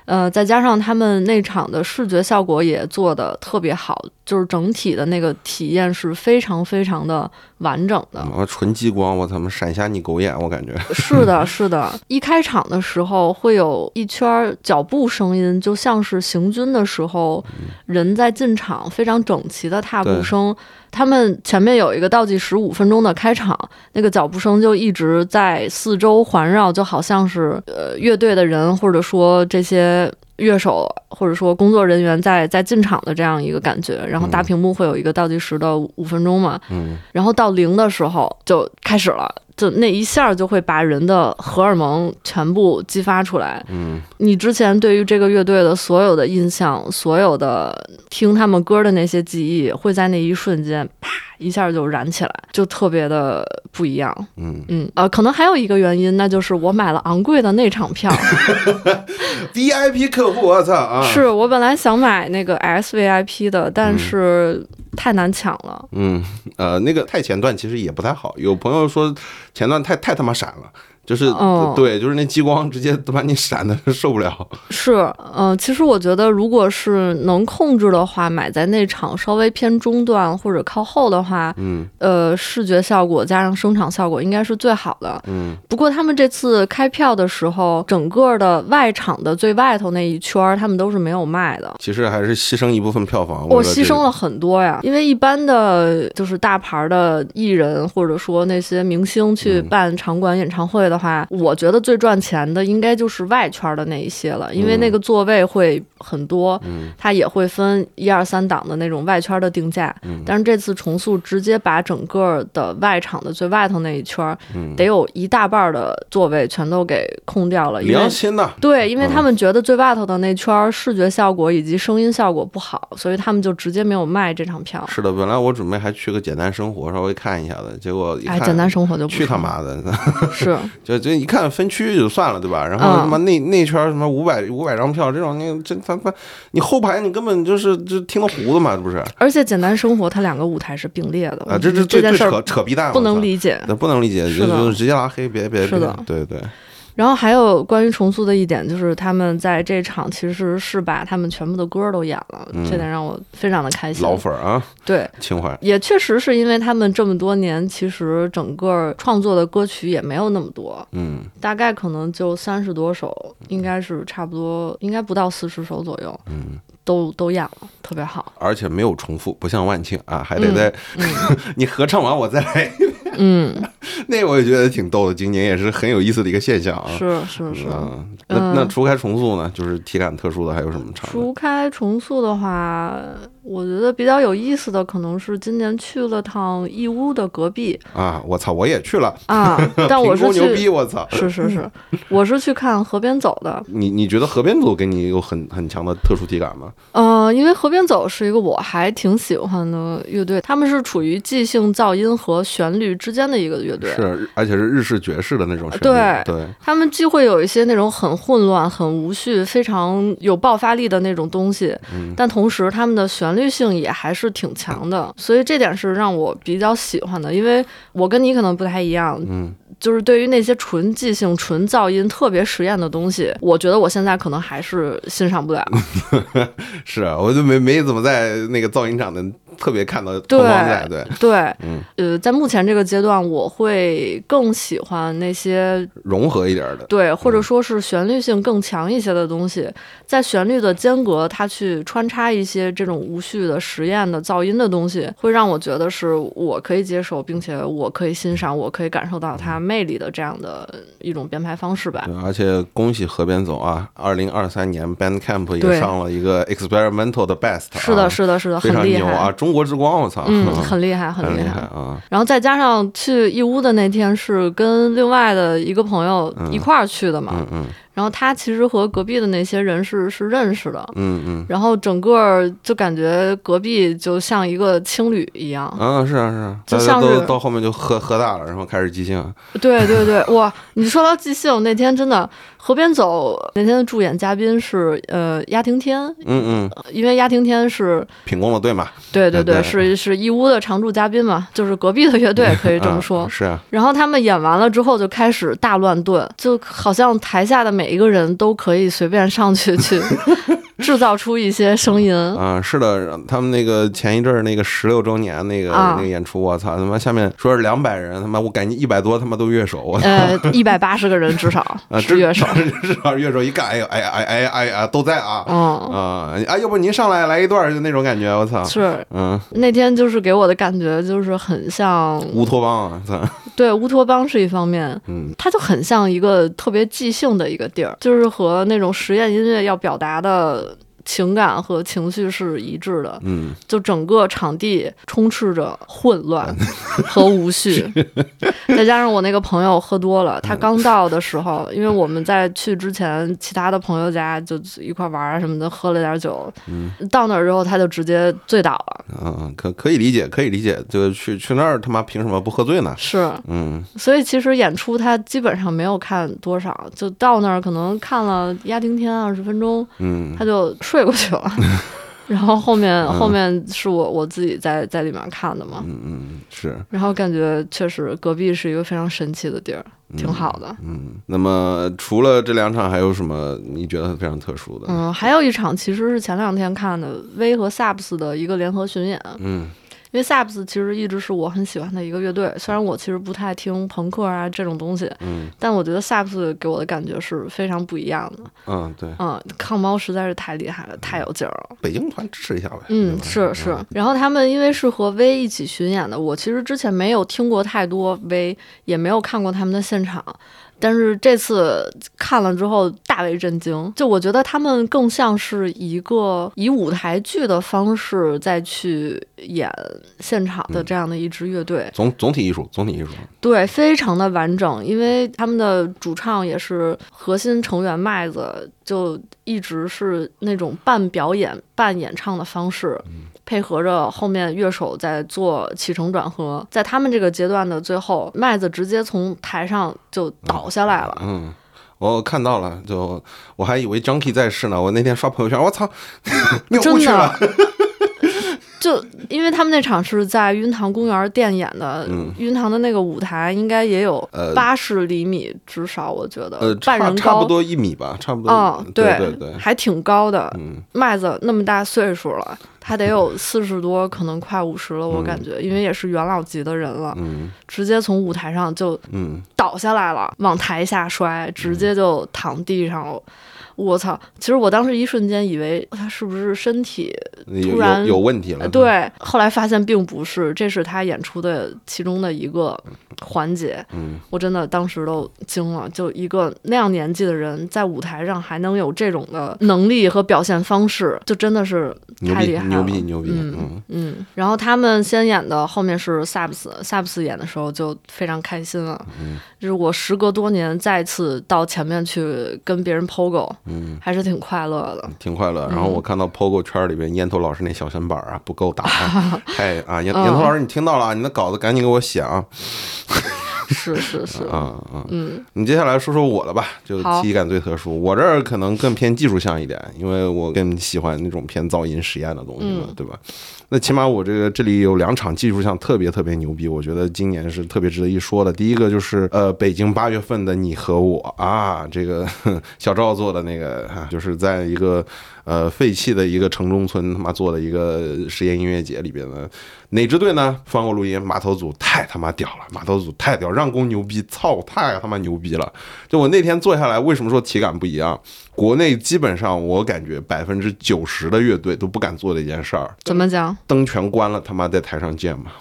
S3: 呃，再加上他们那场的视觉效果也做的特别好，就是整体的那个体验是非常非常的完整的。
S2: 啊，纯激光，我他妈闪瞎你狗眼，我感觉。
S3: 是的，是的。一开场的时候会有一圈脚步声音，就像是行军的时候人在进场非常整齐的踏步声。他们前面有一个倒计时五分钟的开场，那个脚步声就一直在四周环绕，就好像是呃乐队的人或者说这些乐手或者说工作人员在在进场的这样一个感觉。然后大屏幕会有一个倒计时的五分钟嘛，
S2: 嗯，
S3: 然后到零的时候就开始了。就那一下就会把人的荷尔蒙全部激发出来。
S2: 嗯，
S3: 你之前对于这个乐队的所有的印象，所有的听他们歌的那些记忆，会在那一瞬间啪一下就燃起来，就特别的不一样。
S2: 嗯
S3: 嗯呃，可能还有一个原因，那就是我买了昂贵的内场票。
S2: VIP 客户，我操啊！
S3: 是我本来想买那个 SVIP 的，但是太难抢了。
S2: 嗯，呃，那个太前段其实也不太好，有朋友说前段太太他妈闪了。就是、
S3: 哦
S2: 对，就是那激光直接都把你闪的受不了。
S3: 是，嗯、其实我觉得，如果是能控制的话，买在内场稍微偏中段或者靠后的话，
S2: 嗯
S3: 呃，视觉效果加上声场效果应该是最好的。
S2: 嗯
S3: 不过他们这次开票的时候，整个的外场的最外头那一圈，他们都是没有卖的。
S2: 其实还是牺牲一部分票房。
S3: 我牺牲了很多呀，因为一般的就是大牌的艺人或者说那些明星去
S2: 嗯
S3: 办场馆演唱会的话，我觉得最赚钱的应该就是外圈的那一些了，因为那个座位会很多，
S2: 嗯。
S3: 它也会分一二三档的那种外圈的定价。
S2: 嗯。
S3: 但是这次重塑直接把整个的外场的最外头那一圈儿，
S2: 嗯。
S3: 得有一大半的座位全都给空掉了，
S2: 良心呐，
S3: 对，因为
S2: 嗯。
S3: 他们觉得最外头的那圈儿视觉效果以及声音效果不好，所以他们就直接没有卖这场票。
S2: 是的，本来我准备还去个简单生活稍微看一下的，结果一
S3: 哎，
S2: 看，
S3: 简单生活就不
S2: 去他
S3: 说
S2: 妈的，
S3: 是
S2: 就就一看分区就算了，对吧？然后
S3: 嗯
S2: 他妈那那圈什么五百五百张票这种，你这他妈你后排你根本就是就听个胡子嘛，这不是？
S3: 而且简单生活它两个舞台是并列的，
S2: 啊，这这
S3: 这
S2: 最最扯
S3: 件事儿
S2: 扯逼蛋，
S3: 不能理解。
S2: 那不能理解，就就直接拉黑，别别别对对，
S3: 然后还有关于重塑的一点，就是他们在这场其实是把他们全部的歌都演了，
S2: 嗯。
S3: 这点让我非常的开心。
S2: 老粉儿啊，
S3: 对，
S2: 情怀，
S3: 也确实是因为他们这么多年，其实整个创作的歌曲也没有那么多，
S2: 嗯。
S3: 大概可能就三十多首，应该是差不多，应该不到四十首左右，
S2: 嗯，
S3: 都都演了，特别好。
S2: 而且没有重复，不像万庆啊，还得
S3: 嗯
S2: 再
S3: 嗯。
S2: 你合唱完我再来，
S3: 嗯，
S2: 那我也觉得挺逗的，今年也是很有意思的一个现象啊。
S3: 是是是。
S2: 嗯，那那
S3: 嗯
S2: 除开重塑呢，就是体感特殊的还有什么场的？
S3: 除开重塑的话，我觉得比较有意思的可能是今年去了趟义乌的隔壁
S2: 啊，我操，我也去了，
S3: 啊，但我是
S2: 牛逼，我操！
S3: 是是是，我是去看河边走的。
S2: 你你觉得河边走给你有很很强的特殊体感吗？
S3: 呃，因为河边走是一个我还挺喜欢的乐队，他们是处于即兴噪音和旋律之间的一个乐队。
S2: 是，而且是日式爵士的那种旋律。
S3: 对
S2: 对，
S3: 他们既会有一些那种很混乱、很无序、非常有爆发力的那种东西，
S2: 嗯
S3: 但同时他们的旋律性也还是挺强的，所以这点是让我比较喜欢的。因为我跟你可能不太一样，
S2: 嗯，
S3: 就是对于那些纯即兴、纯噪音、特别实验的东西，我觉得我现在可能还是欣赏不了。
S2: 是啊，我就没没怎么在那个噪音厂的特别看到同
S3: 对，
S2: 对，
S3: 对，
S2: 嗯，
S3: 呃，在目前这个阶段，我会更喜欢那些
S2: 融合一点的。
S3: 对，或者说是旋律性更强一些的东西，在旋律的间隔，它去穿插一些这种无序的实验的噪音的东西，会让我觉得是我可以接受，并且我可以欣赏，我可以感受到它魅力的这样的一种编排方式吧。
S2: 对，而且恭喜河边走啊！二零二三年 Bandcamp 也上了一个 Experimental 的 Best，
S3: 是的，
S2: 啊
S3: 是的，是的，
S2: 非
S3: 很厉害。
S2: 常牛啊！中国之光，我操，
S3: 嗯，很厉害，
S2: 很
S3: 厉
S2: 害。啊！
S3: 然后再加上去义乌的那天是跟另外的一个朋友一块儿去的嘛，
S2: 嗯嗯
S3: 然后他其实和隔壁的那些人是是认识的，
S2: 嗯嗯
S3: 然后整个就感觉隔壁就像一个青旅一样。
S2: 啊，是啊是啊，
S3: 就像是
S2: 都到后面就喝喝大了，然后开始即兴。
S3: 对对对，哇！你说到即兴那天真的河边走那天的助演嘉宾是呃鸭庭天，
S2: 嗯嗯，
S3: 因为鸭庭天是
S2: 品工的队嘛，
S3: 对对对，
S2: 对
S3: 是是义乌的常驻嘉宾嘛，就是隔壁的乐队可以这么说。
S2: 啊是啊，
S3: 然后他们演完了之后就开始大乱炖，就好像台下的每每一个人都可以随便上去去 制造出一些声音。
S2: 啊，是的，他们那个前一阵儿那个十六周年那个、
S3: 啊。
S2: 那个演出，我操，他妈下面说是两百人，他妈我感觉一百多他妈都乐手，我操。
S3: 呃，一百八十个人至少
S2: 啊，
S3: 是乐手。
S2: 至少乐手一看，哎呀，哎呀，哎呀哎呀都在啊，
S3: 嗯，
S2: 啊啊，要不您上来来一段就那种感觉，我操，
S3: 是。
S2: 嗯，
S3: 那天就是给我的感觉就是很像，
S2: 乌托邦啊，操，
S3: 对乌托邦是一方面，
S2: 嗯。
S3: 它就很像一个特别即兴的一个地儿，就是和那种实验音乐要表达的情感和情绪是一致的。
S2: 嗯。
S3: 就整个场地充斥着混乱 和无序，再加上我那个朋友喝多了，他刚到的时候，因为我们在去之前，其他的朋友家就一块玩啊什么的，喝了点酒，到那儿之后他就直接醉倒了，
S2: 嗯，可可以理解，可以理解，就去去那儿他妈凭什么不喝醉呢？
S3: 是，
S2: 嗯。
S3: 所以其实演出他基本上没有看多少，就到那儿可能看了压惊天二十分钟，
S2: 嗯。
S3: 他就睡过去了。然后后面后面是我我自己在在里面看的嘛，
S2: 嗯嗯，是，
S3: 然后感觉确实隔壁是一个非常神奇的地儿，挺好的。
S2: 嗯，那么除了这两场，还有什么你觉得非常特殊的？
S3: 嗯，还有一场其实是前两天看的威和萨布斯的一个联合巡演，
S2: 嗯
S3: 因为 Subs 其实一直是我很喜欢的一个乐队，虽然我其实不太听朋克啊这种东西，
S2: 嗯
S3: 但我觉得 Subs 给我的感觉是非常不一样的。
S2: 嗯，对，
S3: 嗯，抗猫实在是太厉害了，太有劲儿了。
S2: 北京团支持一下呗。
S3: 嗯，是是。然后他们因为是和 V 一起巡演的，我其实之前没有听过太多 V，，也没有看过他们的现场。但是这次看了之后大为震惊，就我觉得他们更像是一个以舞台剧的方式再去演现场的这样的一支乐队，
S2: 总总体艺术，总体艺术。
S3: 对，非常的完整，因为他们的主唱也是核心成员麦子，就一直是那种半表演半演唱的方式，配合着后面乐手在做起承转合，在他们这个阶段的最后，麦子直接从台上就倒下来了。
S2: 嗯，我看到了，就我还以为 Junkie 在世呢。我那天刷朋友圈，我操，灭
S3: 真
S2: 去了
S3: 的。，就因为他们那场是在晕塘公园电演的，
S2: 嗯。
S3: 晕塘的那个舞台应该也有
S2: 呃
S3: 八十厘米，至少我觉得，
S2: 呃，
S3: 半人高，
S2: 差差不多一米吧，差不多。
S3: 嗯，
S2: 对对对，
S3: 还挺高的。
S2: 嗯。
S3: 麦子那么大岁数了，他得有四十多，可能快五十了，我
S2: 嗯。
S3: 感觉，因为也是元老级的人了，
S2: 嗯。
S3: 直接从舞台上就
S2: 嗯，
S3: 倒下来了，往台下摔，直接就躺地上了。我操！其实我当时一瞬间以为他是不是身体突然
S2: 有有问题了。
S3: 呃，对，后来发现并不是，这是他演出的其中的一个环节。
S2: 嗯
S3: 我真的当时都惊了，就一个那样年纪的人在舞台上还能有这种的能力和表现方式，就真的是
S2: 牛逼
S3: 太厉害了，
S2: 牛逼牛逼。
S3: 嗯
S2: 嗯
S3: 嗯。然后他们先演的后面是 Subs，Subs 演的时候就非常开心了，
S2: 嗯
S3: 就是我时隔多年再次到前面去跟别人 POGO，
S2: 嗯，
S3: 还是挺快乐的。
S2: 挺快乐。然后我看到 POGO 圈里边烟头老师那小身板啊不够打啊，太啊烟
S3: 嗯
S2: 烟头老师你听到了啊，你的稿子赶紧给我写啊
S3: 是是是，
S2: 啊啊！
S3: 嗯
S2: 你接下来说说我的吧，就
S3: 好
S2: 体感最特殊。我这儿可能更偏技术向一点，因为我更喜欢那种偏噪音实验的东西对吧？那起码我这个这里有两场技术项特别特别牛逼，我觉得今年是特别值得一说的。第一个就是呃，北京八月份的你和我啊，这个 小赵做的那个，就是在一个呃废弃的一个城中村他妈做的一个实验音乐节里边的哪支队呢？放过录音，码头组太他妈屌了，码头组太屌，让工牛逼，操，太他妈牛逼了！就我那天坐下来，为什么说体感不一样？国内基本上我感觉百分之九十的乐队都不敢做的一件事儿，
S3: 怎么讲？
S2: 灯全关了，他妈在台上见嘛。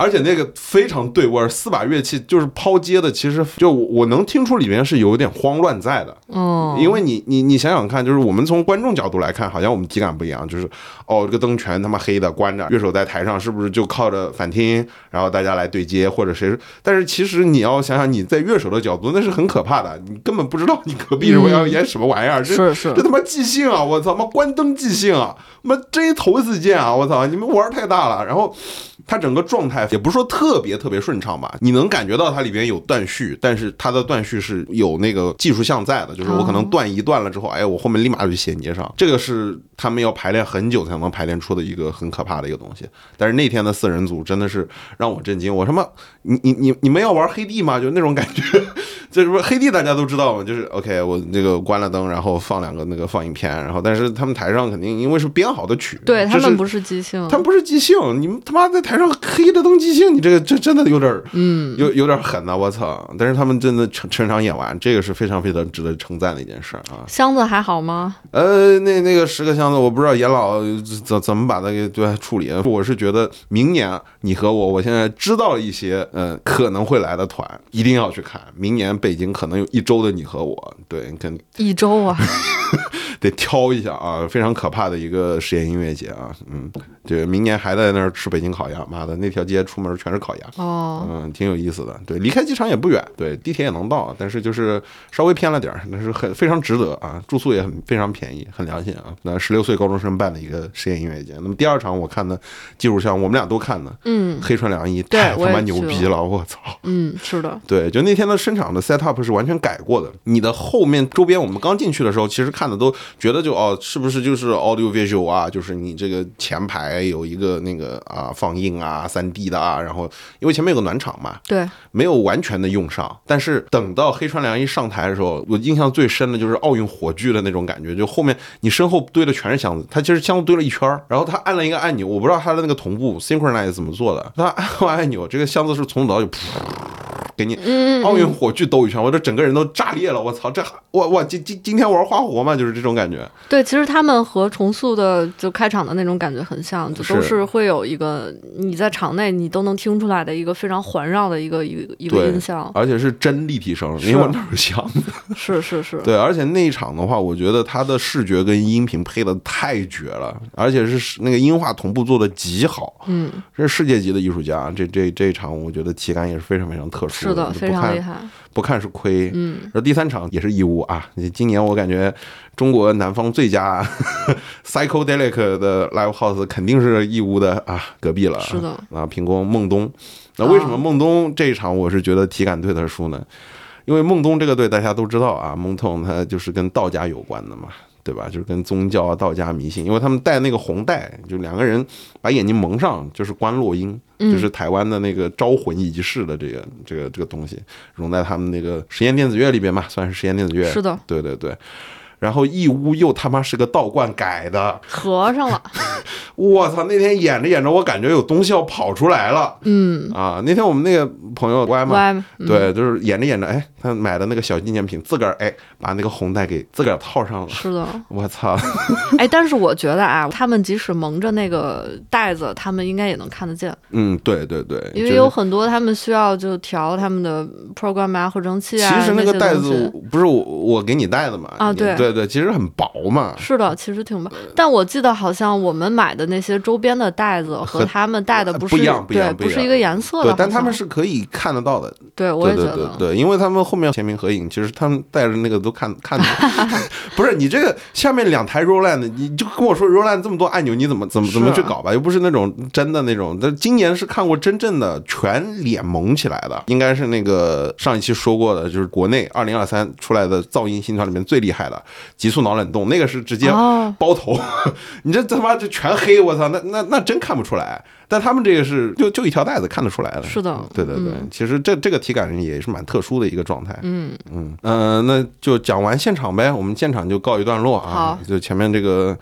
S2: 而且那个非常对味儿，四把乐器就是抛接的，其实就我我能听出里面是有点慌乱在的，
S3: 哦，
S2: 因为你你你想想看，就是我们从观众角度来看，好像我们体感不一样，就是哦，这个灯全他妈黑的关着，乐手在台上是不是就靠着反听，然后大家来对接或者谁？但是其实你要想想，你在乐手的角度，那是很可怕的，你根本不知道你隔壁是要演什么玩意儿，这
S3: 是是
S2: 这他妈即兴啊！我操，妈关灯即兴啊！妈真头一次见啊！我操，你们玩儿太大了。然后他整个状态也不是说特别特别顺畅吧，你能感觉到它里边有断续，但是它的断续是有那个技术项在的，就是我可能断一段了之后，哎，我后面立马就衔接上，这个是他们要排练很久才能排练出的一个很可怕的一个东西。但是那天的四人组真的是让我震惊，我他妈，你你你你们要玩黑地吗？就那种感觉，这不是黑地大家都知道嘛，就是 OK，我那个关了灯，然后放两个那个放映片，然后但是他们台上肯定因为是编好的曲，
S3: 对他们不是即兴，
S2: 他们不是即兴，你们他妈在台上黑着灯即兴，你这个这真的有点
S3: 嗯，
S2: 有有点狠呐、我操！但是他们真的全全场演完，这个是非常非常值得称赞的一件事啊。
S3: 箱子还好吗？
S2: 呃，那那个十个箱子，我不知道严老怎怎么把它给对处理。我是觉得明年你和我，我现在知道一些呃可能会来的团，一定要去看。明年北京可能有一周的你和我，对，跟
S3: 一周啊，
S2: 得挑一下啊，非常可怕的一个实验音乐节啊，嗯，这明年还在那儿吃北京烤鸭，妈的，那条街出门全是烤鸭。
S3: 哦，
S2: 嗯，挺有意思的。对，离开机场也不远，对，地铁也能到，但是就是稍微偏了点儿，但是很非常值得啊，住宿也很非常便宜，很良心啊。那十六岁高中生办的一个实验音乐节。那么第二场我看的技术项，我们俩都看的，
S3: 嗯
S2: 黑川良一
S3: 对
S2: 太他妈牛逼了，我操！
S3: 嗯，是的，
S2: 对，就那天的声场的 set up 是完全改过的。你的后面周边，我们刚进去的时候，其实看的都觉得就哦，是不是就是 audio visual 啊？就是你这个前排有一个那个啊放映啊、三 D 的啊，然后因为前面有个暖场嘛，
S3: 对，
S2: 没有完全的用上，但是等到黑川良一上台的时候，我印象最深的就是奥运火炬的那种感觉，就后面你身后堆的全是箱子，他其实箱子堆了一圈儿，然后他按了一个按钮，我不知道他的那个同步 synchronize 怎么做的，他按完按钮，这个箱子是从头到尾噗。给你奥运火炬兜一圈，我这整个人都炸裂了！我操，这还我我今今今天玩花活嘛，就是这种感觉。
S3: 对，其实他们和重塑的就开场的那种感觉很像，就都
S2: 是
S3: 是会有一个你在场内你都能听出来的一个非常环绕的一个一个一个
S2: 对
S3: 音效，
S2: 而且是真立体声，因为我哪有箱子？
S3: 是是是，
S2: 对，而且那一场的话，我觉得它的视觉跟音频配的太绝了，而且是那个音画同步做的极好，
S3: 嗯，
S2: 这是世界级的艺术家。这这这一场，我觉得体感也是非常非常特殊
S3: 是的，非常厉害，
S2: 不看是亏。
S3: 嗯，
S2: 而第三场也是义乌啊，今年我感觉中国南方最佳 psychedelic 的 live house 肯定是义乌的啊，隔壁了啊。
S3: 是的
S2: 啊，平工孟东。那为什么孟东这一场我是觉得体感队的输呢？因为孟东这个队大家都知道啊，孟痛他就是跟道家有关的嘛，对吧？就是跟宗教啊、道家迷信，因为他们戴那个红带，就两个人把眼睛蒙上，就是观落阴，
S3: 嗯
S2: 就是台湾的那个招魂仪式的这个这个这个东西，融在他们那个实验电子乐里边嘛，算是实验电子乐。
S3: 是的，
S2: 对对对。然后义乌又他妈是个道观改的，
S3: 合上了，
S2: 我操！那天演着演着，我感觉有东西要跑出来了。
S3: 嗯
S2: 啊，那天我们那个朋友歪嘛，
S3: 歪，嗯
S2: 对，就是演着演着，哎，他买的那个小纪念品，自个儿哎把那个红带给自个儿套上了。
S3: 是的，
S2: 我操！
S3: 哎，但是我觉得啊，他们即使蒙着那个袋子，他们应该也能看得见，
S2: 嗯，对对对，
S3: 因为有很多他们需要就调他们的 program 啊、合成器啊，
S2: 其实那个
S3: 些
S2: 带子不是我我给你带的嘛？
S3: 啊对
S2: 对对对，其实很薄嘛。
S3: 是的，其实挺薄。但我记得好像我们买的那些周边的袋子和
S2: 和
S3: 他们带的不是
S2: 不一样不一样
S3: 对，
S2: 不
S3: 是一个颜色的
S2: 对。，但他们是可以看得到的。
S3: 对，我也觉得。
S2: 对对，因为他们后面签名合影，其实他们带着那个都看看得到。不是你这个下面两台 Roland，你就跟我说 Roland 这么多按钮，你怎么怎么怎么去搞吧？又不是那种真的那种。但今年是看过真正的全脸蒙起来的，应该是那个上一期说过的，就是国内二零二三出来的噪音新团里面最厉害的极速脑冷冻，那个是直接
S3: 哦。
S2: 包头，你这他妈这全黑，我操，那那那真看不出来。但他们这个是就就一条带子看得出来的，
S3: 是的。
S2: 对对对，其实这这个体感也是蛮特殊的一个状态。
S3: 嗯，
S2: 嗯。呃，那就讲完现场呗，我们现场就告一段落啊。
S3: 好。
S2: 就前面这个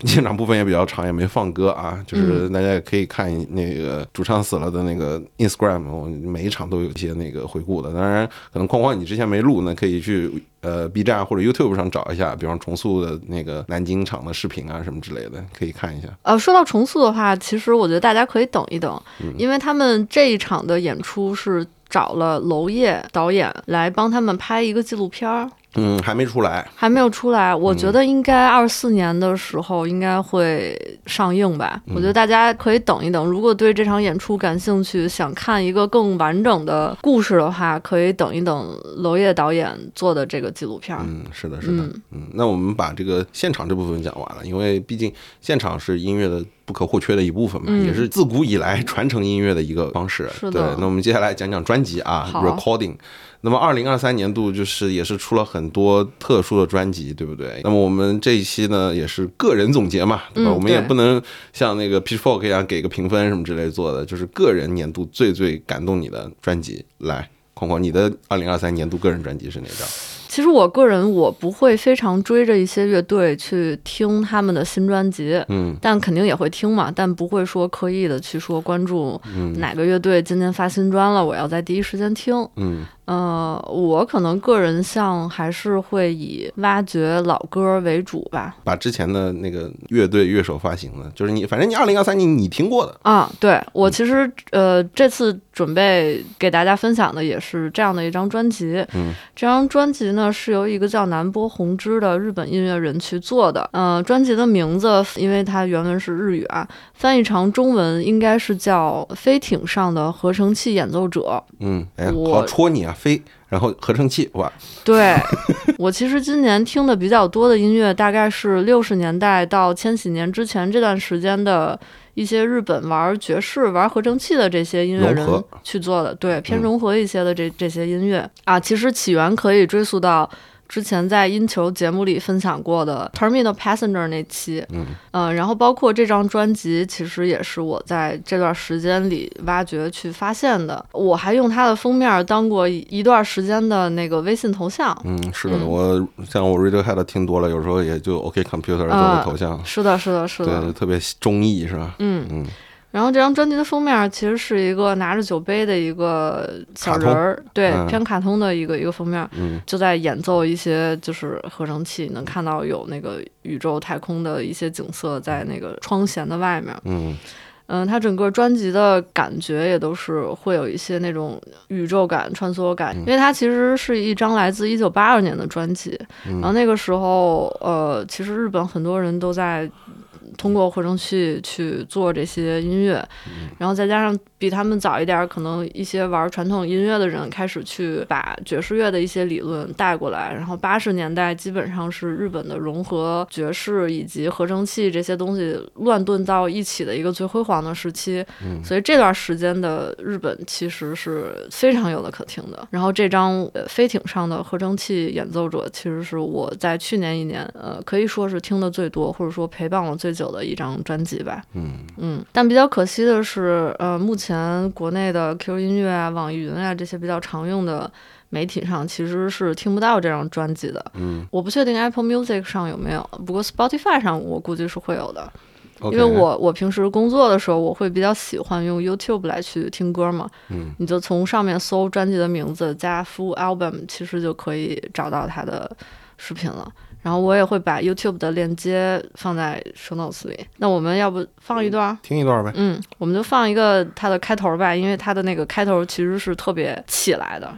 S2: 现场部分也比较长，也没放歌啊，
S3: 嗯
S2: 就是大家也可以看那个主唱死了的那个 Instagram，我每一场都有一些那个回顾的。当然，可能框框你之前没录，那可以去呃 B 站或者 YouTube 上找一下，比方重塑的那个南京场的视频啊什么之类的，可以看一下。
S3: 呃，说到重塑的话，其实我觉得大家可以等一等，
S2: 嗯
S3: 因为他们这一场的演出是找了娄烨导演来帮他们拍一个纪录片儿。
S2: 嗯，还没出来。
S3: 还没有出来。我觉得应该二四年的时候应该会上映吧。我觉得大家可以等一等。如果对这场演出感兴趣，想看一个更完整的故事的话，可以等一等娄烨导演做的这个纪录片。
S2: 嗯，是的，是的，嗯，那我们把这个现场这部分讲完了，因为毕竟现场是音乐的不可或缺的一部分嘛，也是自古以来传承音乐的一个方式。对，那我们接下来讲讲专辑啊，recording。那么，二零二三年度就是也是出了很多特殊的专辑，对不对？那么我们这一期呢，也是个人总结嘛，对吧？我们也不能像那个 Pitchfork 一样给个评分什么之类做的，就是个人年度最最感动你的专辑。来，框框，你的二零二三年度个人专辑是哪张？
S3: 其实我个人我不会非常追着一些乐队去听他们的新专辑，
S2: 嗯，
S3: 但肯定也会听嘛，但不会说刻意的去说关注哪个乐队今年发新专了，我要在第一时间听，
S2: 嗯。
S3: 呃，我可能个人像还是会以挖掘老歌为主吧。
S2: 把之前的那个乐队乐手发行的，就是你，反正你二零二三年你听过的
S3: 啊。对我其实呃这次准备给大家分享的也是这样的一张专辑。
S2: 嗯，
S3: 这张专辑呢是由一个叫南波宏之的日本音乐人去做的。嗯，专辑的名字因为它原文是日语啊，翻译成中文应该是叫《飞艇上的合成器演奏者》。
S2: 嗯，哎呀，好戳你啊！飞，然后合成器哇！
S3: 对 我其实今年听的比较多的音乐，大概是六十年代到千禧年之前这段时间的一些日本玩爵士、玩合成器的这些音乐人去做的，对偏融合一些的这这些音乐啊，其实起源可以追溯到。之前在音球节目里分享过的《Terminal Passenger》那期，
S2: 嗯，
S3: 呃，然后包括这张专辑，其实也是我在这段时间里挖掘去发现的。我还用它的封面当过一段时间的那个微信头像。
S2: 嗯，是的，我像我 Radiohead 听多了，有时候也就 OK Computer 做个头像。
S3: 是的，是的，是
S2: 的，对，特别中意，是吧？
S3: 嗯
S2: 嗯。
S3: 然后这张专辑的封面其实是一个拿着酒杯的一个小人儿，对，偏卡通的一个一个封面，就在演奏一些就是合成器，能看到有那个宇宙太空的一些景色在那个窗前的外面。
S2: 嗯
S3: 嗯，它整个专辑的感觉也都是会有一些那种宇宙感、穿梭感，因为它其实是一张来自一九八二年的专辑，然后那个时候，呃，其实日本很多人都在。通过合成器去做这些音乐，然后再加上比他们早一点，可能一些玩传统音乐的人开始去把爵士乐的一些理论带过来。然后八十年代基本上是日本的融合爵士以及合成器这些东西乱炖到一起的一个最辉煌的时期。所以这段时间的日本其实是非常有的可听的。然后这张飞艇上的合成器演奏者，其实是我在去年一年，呃，可以说是听的最多，或者说陪伴我最久。的一张专辑吧，
S2: 嗯
S3: 嗯，但比较可惜的是，呃，目前国内的 Q 音乐啊、网易云啊这些比较常用的媒体上，其实是听不到这张专辑的。
S2: 嗯，
S3: 我不确定 Apple Music 上有没有，不过 Spotify 上我估计是会有的。
S2: 因
S3: 为我我平时工作的时候，我会比较喜欢用 YouTube 来去听歌嘛。
S2: 嗯，
S3: 你就从上面搜专辑的名字加 Full Album，其实就可以找到它的视频了。然后我也会把 YouTube 的链接放在 Show Notes 里。那我们要不放一段？
S2: 听一段呗。
S3: 嗯，我们就放一个它的开头吧，因为它的那个开头其实是特别起来的。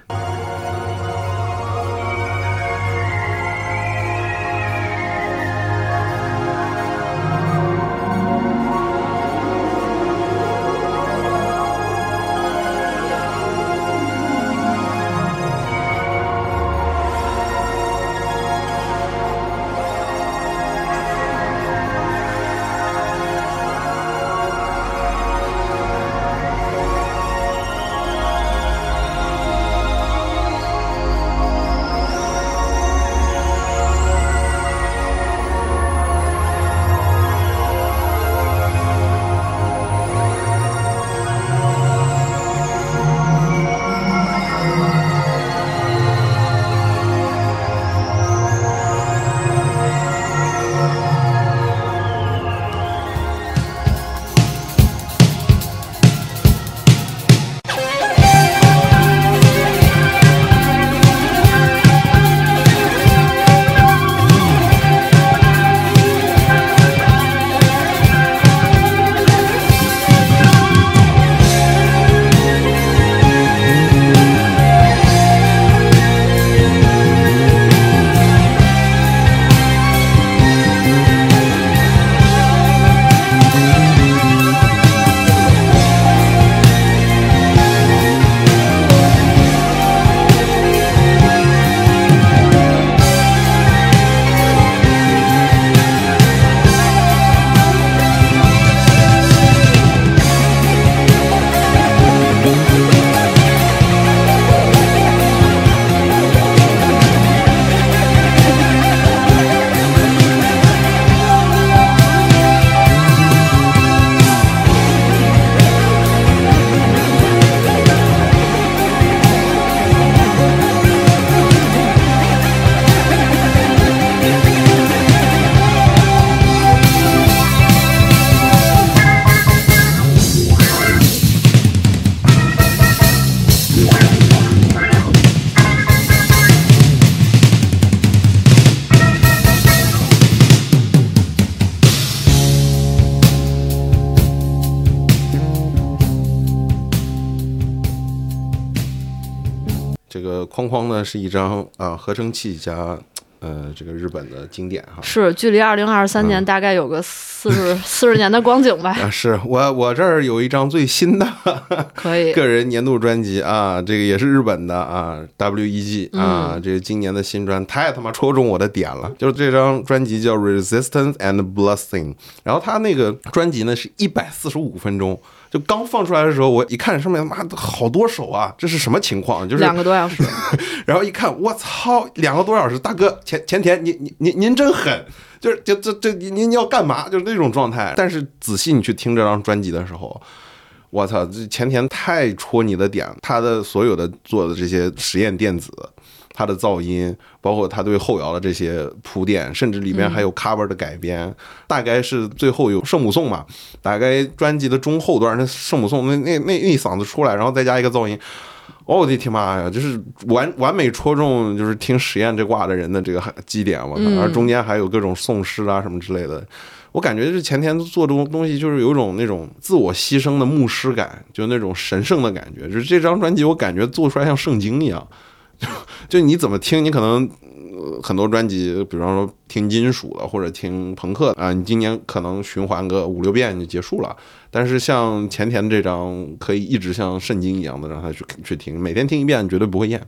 S2: 是一张啊合成器加呃这个日本的经典哈。
S3: 是距离二零二三年大概有个四十四十年的光景吧，
S2: 啊，是我我这儿有一张最新的
S3: 可以。
S2: 个人年度专辑啊，这个也是日本的啊，W.E.G 啊，这个今年的新专太他妈戳中我的点了，就是这张专辑叫 Resistance and Blessing，然后他那个专辑呢是一百四十五分钟，就刚放出来的时候，我一看上面妈的好多首啊，这是什么情况？就是
S3: 两个多小时，
S2: 然后一看，我操，两个多小时，大哥前前田，您您您您真狠，就是就这这您您要干嘛？就是那种状态。但是仔细你去听这张专辑的时候，我操，这前田太戳你的点，他的所有的做的这些实验电子。他的噪音，包括他对后摇的这些铺垫，甚至里面还有 cover 的改编，大概是最后有圣母颂嘛，大概专辑的中后段那圣母颂那那那那一嗓子出来，然后再加一个噪音，哦我的天妈呀，就是完完美戳中就是听实验这挂的人的这个基点，我操，而中间还有各种颂诗啊什么之类的，我感觉是前田做这种东西就是有一种那种自我牺牲的牧师感，就那种神圣的感觉，就是这张专辑我感觉做出来像圣经一样。就 就你怎么听，你可能很多专辑，比方说听金属的或者听朋克啊，你今年可能循环个五六遍就结束了。但是像前田这张，可以一直像圣经一样的让他去去听，每天听一遍绝对不会厌。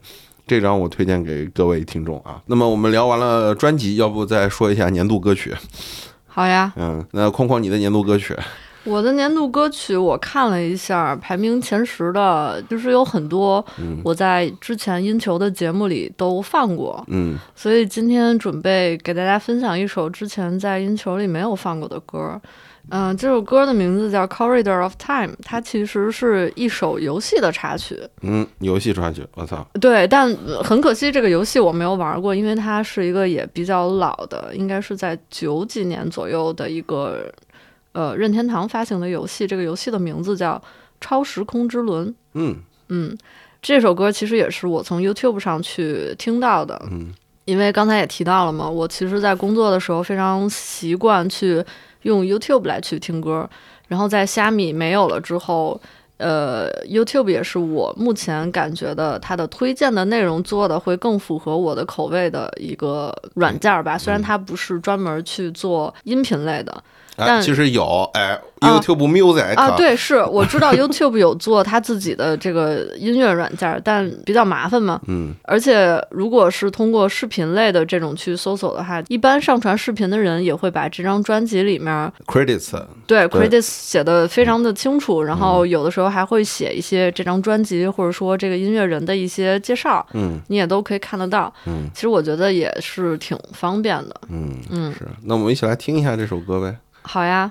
S2: 这张我推荐给各位听众啊。那么我们聊完了专辑，要不再说一下年度歌曲？
S3: 好呀。
S2: 嗯，那框框你的年度歌曲？
S3: 我的年度歌曲我看了一下，排名前十的，就是有很多我在之前音球的节目里都放过，
S2: 嗯，
S3: 所以今天准备给大家分享一首之前在音球里没有放过的歌，嗯，这首歌的名字叫《Corridor of Time》，它其实是一首游戏的插曲，
S2: 嗯，游戏插曲，我操，
S3: 对，但很可惜这个游戏我没有玩过，因为它是一个也比较老的，应该是在九几年左右的一个。呃，任天堂发行的游戏，这个游戏的名字叫《超时空之轮》。
S2: 嗯
S3: 嗯，这首歌其实也是我从 YouTube 上去听到的。
S2: 嗯，
S3: 因为刚才也提到了嘛，我其实在工作的时候非常习惯去用 YouTube 来去听歌。然后在虾米没有了之后，呃，YouTube 也是我目前感觉的它的推荐的内容做的会更符合我的口味的一个软件吧。虽然它不是专门去做音频类的。但
S2: 其实有哎，YouTube Music
S3: 啊，对，是我知道 YouTube 有做他自己的这个音乐软件，但比较麻烦嘛。
S2: 嗯，
S3: 而且如果是通过视频类的这种去搜索的话，一般上传视频的人也会把这张专辑里面
S2: credits
S3: 对 credits 写的非常的清楚，然后有的时候还会写一些这张专辑或者说这个音乐人的一些介绍，
S2: 嗯，
S3: 你也都可以看得到。
S2: 嗯，
S3: 其实我觉得也是挺方便的。
S2: 嗯
S3: 嗯，
S2: 是。那我们一起来听一下这首歌呗。
S3: 好呀，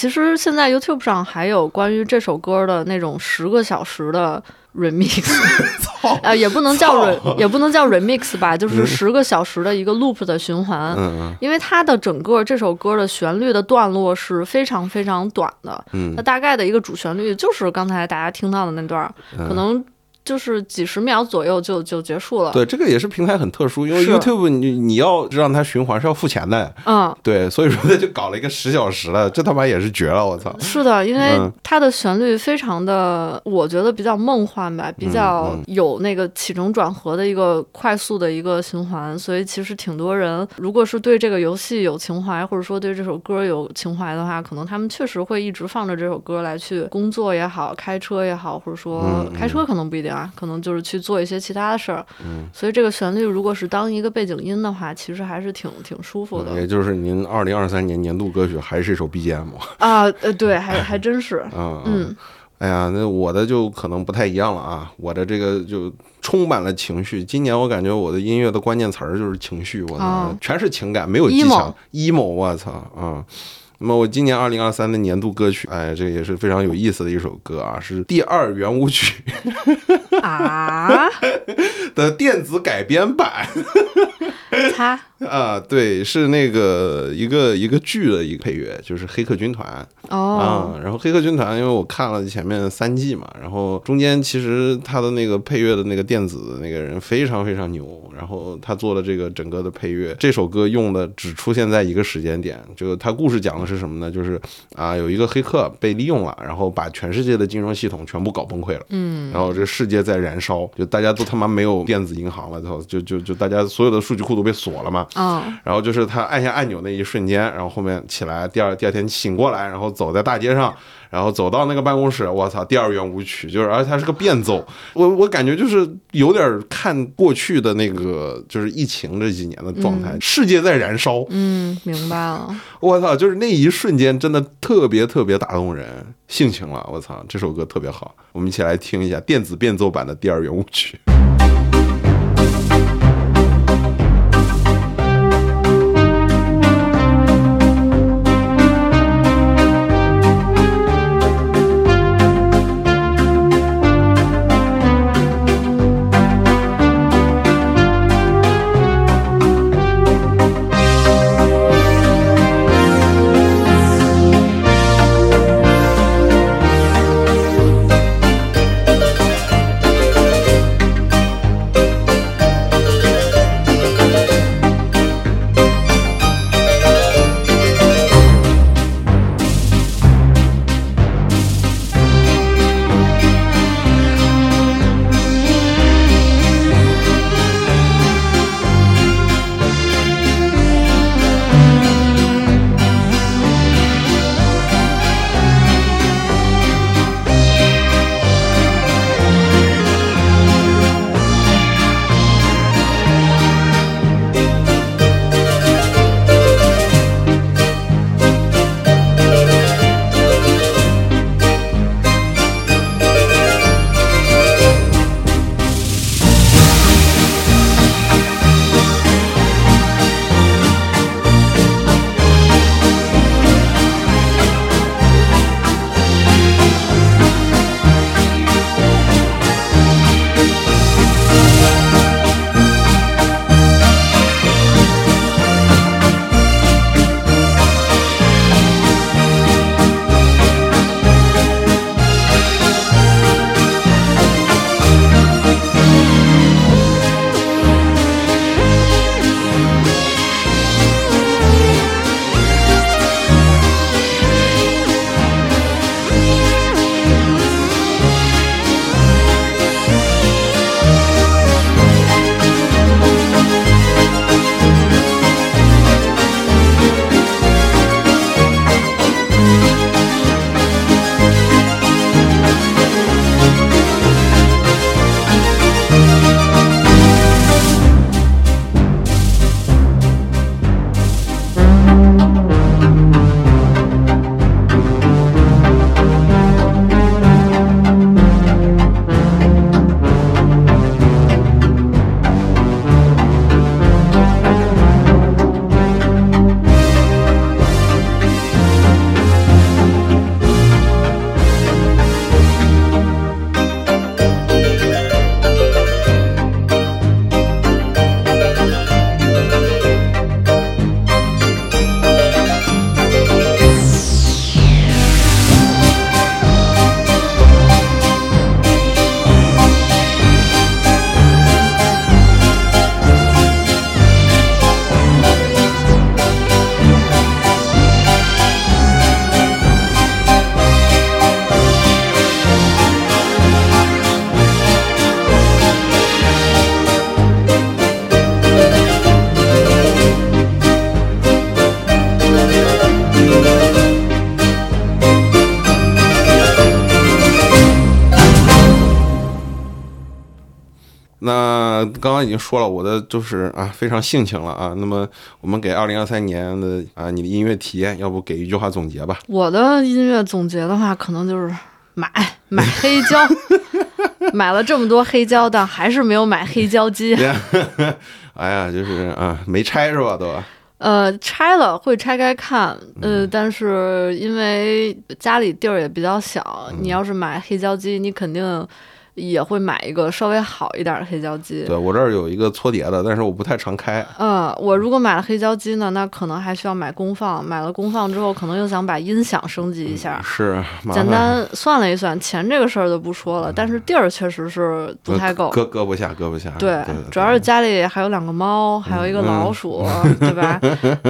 S3: 其实现在 YouTube 上还有关于这首歌的那种十个小时的 remix，呃，也不能叫 re，也不能叫 remix 吧，就是十个小时的一个 loop 的循环。
S2: 嗯
S3: 因为它的整个这首歌的旋律的段落是非常非常短的。
S2: 嗯。
S3: 它大概的一个主旋律就是刚才大家听到的那段，可能。就是几十秒左右就就结束了。
S2: 对，这个也是平台很特殊，因为 YouTube 你你要让它循环是要付钱的，
S3: 嗯，
S2: 对，所以说他就搞了一个十小时了，这他妈也是绝了，我操！
S3: 是的，因为
S2: 嗯
S3: 它的旋律非常的，我觉得比较梦幻吧，比较
S2: 嗯
S3: 有那个起承转合的一个快速的一个循环，所以其实挺多人，如果是对这个游戏有情怀，或者说对这首歌有情怀的话，可能他们确实会一直放着这首歌来去工作也好，开车也好，或者说
S2: 嗯
S3: 开车可能不一定啊，可能就是去做一些其他的事儿。嗯所以这个旋律如果是当一个背景音的话，其实还是挺挺舒服的
S2: 也就是您二零二三年年度歌曲还是一首 BGM
S3: 啊。呃，对，还还真是，
S2: 啊，
S3: 嗯。
S2: 哎呀，那我的就可能不太一样了啊！我的这个就充满了情绪。今年我感觉我的音乐的关键词儿就是情绪，我操，
S3: 哦
S2: 全是情感，没有技巧。emo，我操啊！那么我今年二零二三的年度歌曲，哎，这个也是非常有意思的一首歌啊，是第二圆舞曲
S3: 啊，
S2: 的电子改编版。
S3: 他
S2: 啊，对，是那个一个一个剧的一个配乐，就是《黑客军团》
S3: 哦，
S2: 啊。然后《黑客军团》，因为我看了前面三季嘛，然后中间其实他的那个配乐的那个电子那个人非常非常牛，然后他做了这个整个的配乐。这首歌用的只出现在一个时间点，就他故事讲的是什么呢？就是啊，有一个黑客被利用了，然后把全世界的金融系统全部搞崩溃了。
S3: 嗯，
S2: 然后这个世界在燃烧，就大家都他妈没有电子银行了，操，就就就大家所有的数据库都被锁了嘛。
S3: 嗯，
S2: 然后就是他按下按钮那一瞬间，然后后面起来，第二第二天醒过来，然后走在大街上，然后走到那个办公室，我操，第二圆舞曲，就是而且它是个变奏，我我感觉就是有点看过去的那个就是疫情这几年的状态，世界在燃烧，
S3: 嗯，明白了。
S2: 我操，就是那一瞬间真的特别特别打动人性情了，我操，这首歌特别好，我们一起来听一下电子变奏版的第二圆舞曲。刚刚已经说了，我的就是啊非常性情了啊。那么我们给二零二三年的啊你的音乐体验，要不给一句话总结吧？
S3: 我的音乐总结的话，可能就是买买黑胶，买了这么多黑胶，但还是没有买黑胶机。
S2: 哎呀，就是啊没拆是吧？都
S3: 呃拆了会拆开看，呃，但是因为家里地儿也比较小，你要是买黑胶机，你肯定。也会买一个稍微好一点的黑胶机。
S2: 对我这儿有一个搓碟的，但是我不太常开。
S3: 嗯，我如果买了黑胶机呢，那可能还需要买功放。买了功放之后，可能又想把音响升级一下。
S2: 是，
S3: 简单算了一算，钱这个事儿就不说了。但是地儿确实是不太够，
S2: 搁搁不下，搁不下。
S3: 对，主要是家里还有两个猫，还有一个老鼠，对吧？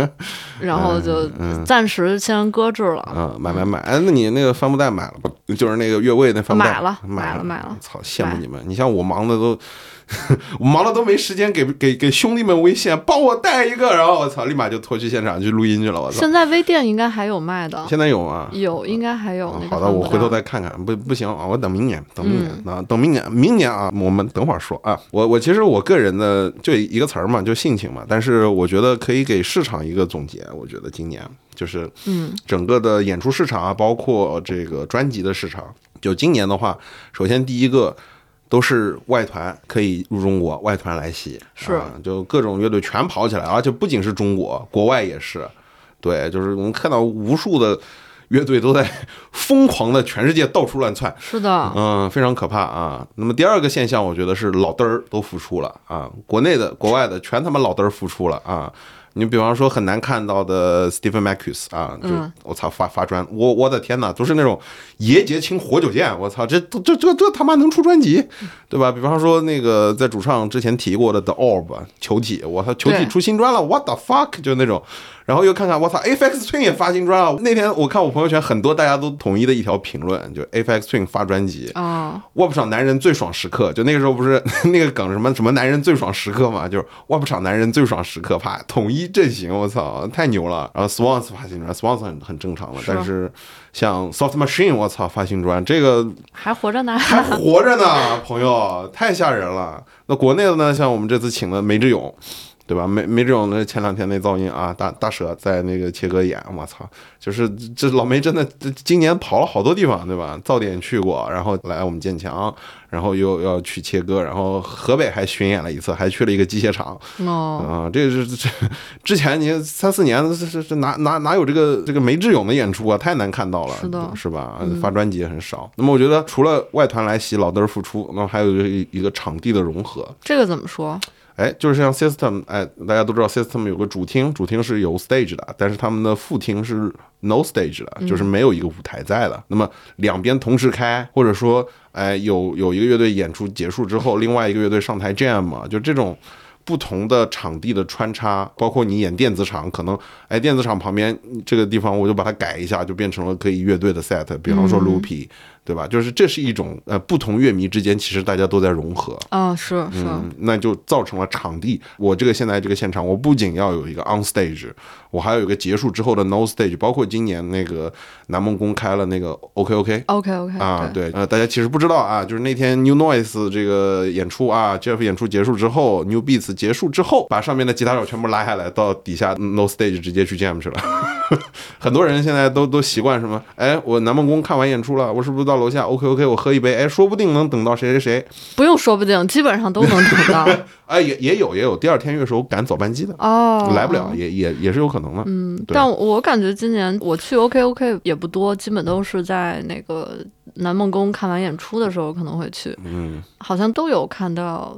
S3: 然后就暂时先搁置了。
S2: 嗯，买买买。哎，那你那个帆布袋买了吧？就是那个越位那帆布袋。
S3: 买了，买了，买了。
S2: 操！羡慕你们，你像我忙的都，我忙的都没时间给给给兄弟们微信，帮我带一个，然后我操，立马就拖去现场去录音去了。我操！
S3: 现在微店应该还有卖的，
S2: 现在有吗？
S3: 有，应该还有。
S2: 好的，我回头再看看。不不行啊，我等明年，等明年啊，等明年，明年啊，我们等会儿说啊。我我其实我个人的就一个词儿嘛，就性情嘛。但是我觉得可以给市场一个总结。我觉得今年就是
S3: 嗯，
S2: 整个的演出市场啊，包括这个专辑的市场。就今年的话，首先第一个都是外团可以入中国，外团来袭，
S3: 是，
S2: 就各种乐队全跑起来，而且不仅是中国，国外也是，对，就是我们看到无数的乐队都在 疯狂的全世界到处乱窜，
S3: 是的，
S2: 嗯，非常可怕啊。那么第二个现象，我觉得是老嘚儿都复出了啊，国内的、国外的全他妈老嘚儿复出了啊。你比方说很难看到的 Stephen Marcus 啊，就我操发发专，我我的天呐，都是那种爷节清活久见，我操，这这这这他妈能出专辑，对吧？比方说那个在主唱之前提过的 The Orb 球体，我操球体出新专了，What the fuck，就那种。然后又看看，我操，Afx Twin 也发新专了。那天我看我朋友圈很多大家都统一的一条评论，就 Afx Twin 发专辑
S3: 啊，
S2: 卧不上男人最爽时刻。就那个时候不是 那个梗什么什么男人最爽时刻嘛，就是卧不上男人最爽时刻，啪，统一阵型，我操，太牛了。然后 Swans 发新专，Swans 很很正常的，但是像 Soft Machine，我操，发新专，这个
S3: 还活着呢，
S2: 还活着呢，朋友，太吓人了。那国内的呢，像我们这次请的梅志勇。对吧？没没这种的，前两天那噪音啊，大大蛇在那个切割演，我操，就是这老梅真的今年跑了好多地方，对吧？噪点去过，然后来我们建强，然后又要去切割，然后河北还巡演了一次，还去了一个机械厂。
S3: 哦，
S2: 啊，这是这之前你三四年这这这哪哪哪有这个这个梅志勇的演出啊？太难看到了，
S3: 是的，
S2: 是吧？发专辑也很少。那么我觉得除了外团来袭，老嘚儿复出，那么还有一一个场地的融合。
S3: 这个怎么说？
S2: 哎，就是像 System，哎，大家都知道 System 有个主厅，主厅是有 stage 的，但是他们的副厅是 no stage 的，就是没有一个舞台在的。那么两边同时开，或者说，哎，有有一个乐队演出结束之后，另外一个乐队上台 jam 嘛，就这种不同的场地的穿插，包括你演电子厂，可能哎，电子厂旁边这个地方我就把它改一下，就变成了可以乐队的 set，比方说 Loopy。对吧？就是这是一种呃，不同乐迷之间其实大家都在融合
S3: 啊，是是，
S2: 那就造成了场地。我这个现在这个现场，我不仅要有一个 on stage，我还有一个结束之后的 no stage。包括今年那个南梦宫开了那个 OK
S3: OK OK OK
S2: 啊，对，呃，大家其实不知道啊，就是那天 New Noise 这个演出啊，Jeff 演出结束之后，New Beats 结束之后，把上面的吉他手全部拉下来，到底下 no stage 直接去 jam 去了。很多人现在都都习惯什么？哎，我南梦宫看完演出了，我是不是到？楼下，OK OK，我喝一杯，哎，说不定能等到谁谁谁，
S3: 不用说不定，基本上都能等到。
S2: 哎，也也有也有，第二天月候赶早班机的
S3: 哦，
S2: 来不了，也也也是有可能的。
S3: 嗯，但我感觉今年我去 OK OK 也不多，基本都是在那个南梦宫看完演出的时候可能会去。
S2: 嗯，
S3: 好像都有看到。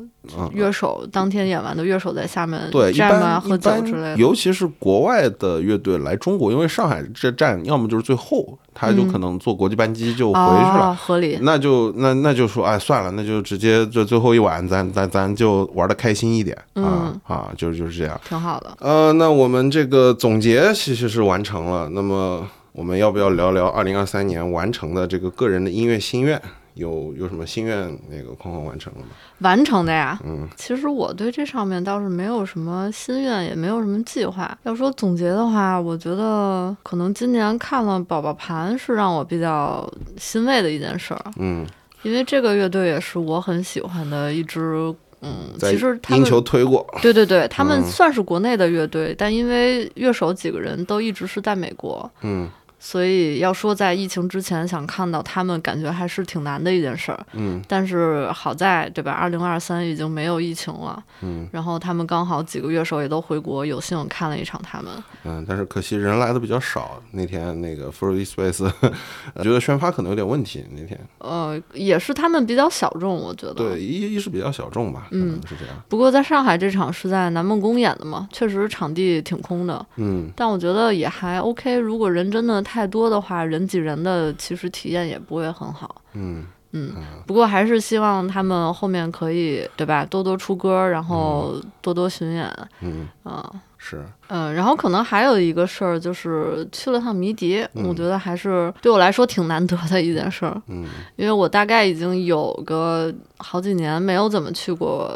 S3: 乐手当天演完的乐手在下面
S2: 对
S3: 站啊喝酒之类的，
S2: 尤其是国外的乐队来中国，因为上海这站要么就是最后，他就可能坐国际班机就回去了，
S3: 合理。
S2: 那就那那就说哎算了，那就直接这最后一晚，咱咱咱就玩的开心一点啊啊，就是就是这样，
S3: 挺好的。
S2: 呃，那我们这个总结其实是完成了，那么我们要不要聊聊二零二三年完成的这个个人的音乐心愿？有有什么心愿那个框框完成了吗？
S3: 完成的呀，
S2: 嗯，
S3: 其实我对这上面倒是没有什么心愿，也没有什么计划。要说总结的话，我觉得可能今年看了宝宝盘是让我比较欣慰的一件事儿，
S2: 嗯，
S3: 因为这个乐队也是我很喜欢的一支嗯，其实他
S2: 英
S3: 们
S2: 球推过，
S3: 对对对，他们
S2: 嗯。
S3: 算是国内的乐队，但因为乐手几个人都一直是在美国，
S2: 嗯
S3: 所以要说在疫情之前想看到他们，感觉还是挺难的一件事儿。
S2: 嗯
S3: 但是好在，对吧？二零二三已经没有疫情了，
S2: 嗯
S3: 然后他们刚好几个乐手也都回国，有幸看了一场他们。
S2: 嗯，但是可惜人来的比较少。那天那个 Free Space 觉得宣发可能有点问题。那天
S3: 呃，也是他们比较小众，我觉得。
S2: 对，一一是比较小众吧，可能是这样。
S3: 不过在上海这场是在南梦宫演的嘛，确实场地挺空的，
S2: 嗯
S3: 但我觉得也还 OK。如果人真的太多的话，人挤人的其实体验也不会很好。
S2: 嗯
S3: 嗯，不过还是希望他们后面可以，对吧？多多出歌，然后多多巡演，
S2: 嗯，
S3: 啊，
S2: 是。
S3: 嗯，然后可能还有一个事儿，就是去了趟迷笛，
S2: 嗯。
S3: 我觉得还是对我来说挺难得的一件事儿，
S2: 嗯。
S3: 因为我大概已经有个好几年没有怎么去过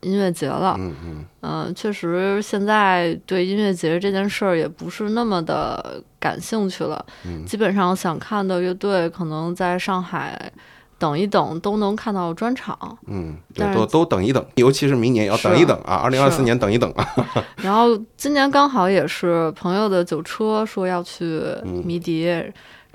S3: 音乐节了，
S2: 嗯嗯。
S3: 嗯，确实现在对音乐节这件事儿也不是那么的感兴趣了，
S2: 嗯。
S3: 基本上想看的乐队可能在上海等一等都能看到专场，
S2: 嗯，都都等一等，尤其是明年要等一等啊，二零二四年等一等啊。
S3: 然后今年刚好也是朋友的酒车说要去
S2: 嗯
S3: 迷笛，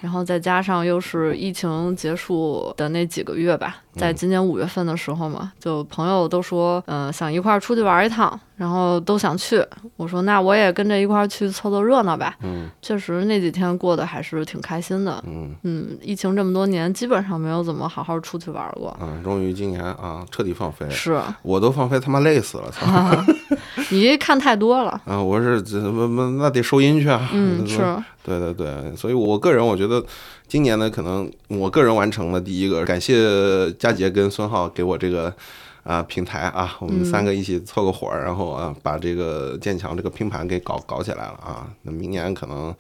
S3: 然后再加上又是疫情结束的那几个月吧，
S2: 嗯
S3: 在今年五月份的时候嘛，就朋友都说，嗯、想一块儿出去玩一趟，然后都想去。我说那我也跟着一块儿去凑凑热闹吧。
S2: 嗯
S3: 确实那几天过得还是挺开心的。
S2: 嗯
S3: 嗯，疫情这么多年，基本上没有怎么好好出去玩过。
S2: 嗯，终于今年啊彻底放飞，
S3: 是，
S2: 我都放飞他妈累死了，操！
S3: 你看太多了。
S2: 啊，我是这那那那得收音去啊。
S3: 嗯，是，
S2: 对对对，所以我个人我觉得今年呢，可能我个人完成了第一个，感谢佳杰跟孙浩给我这个啊、平台啊，我们三个一起凑个伙儿，然后啊把这个建强这个拼盘给搞搞起来了啊。那明年可能。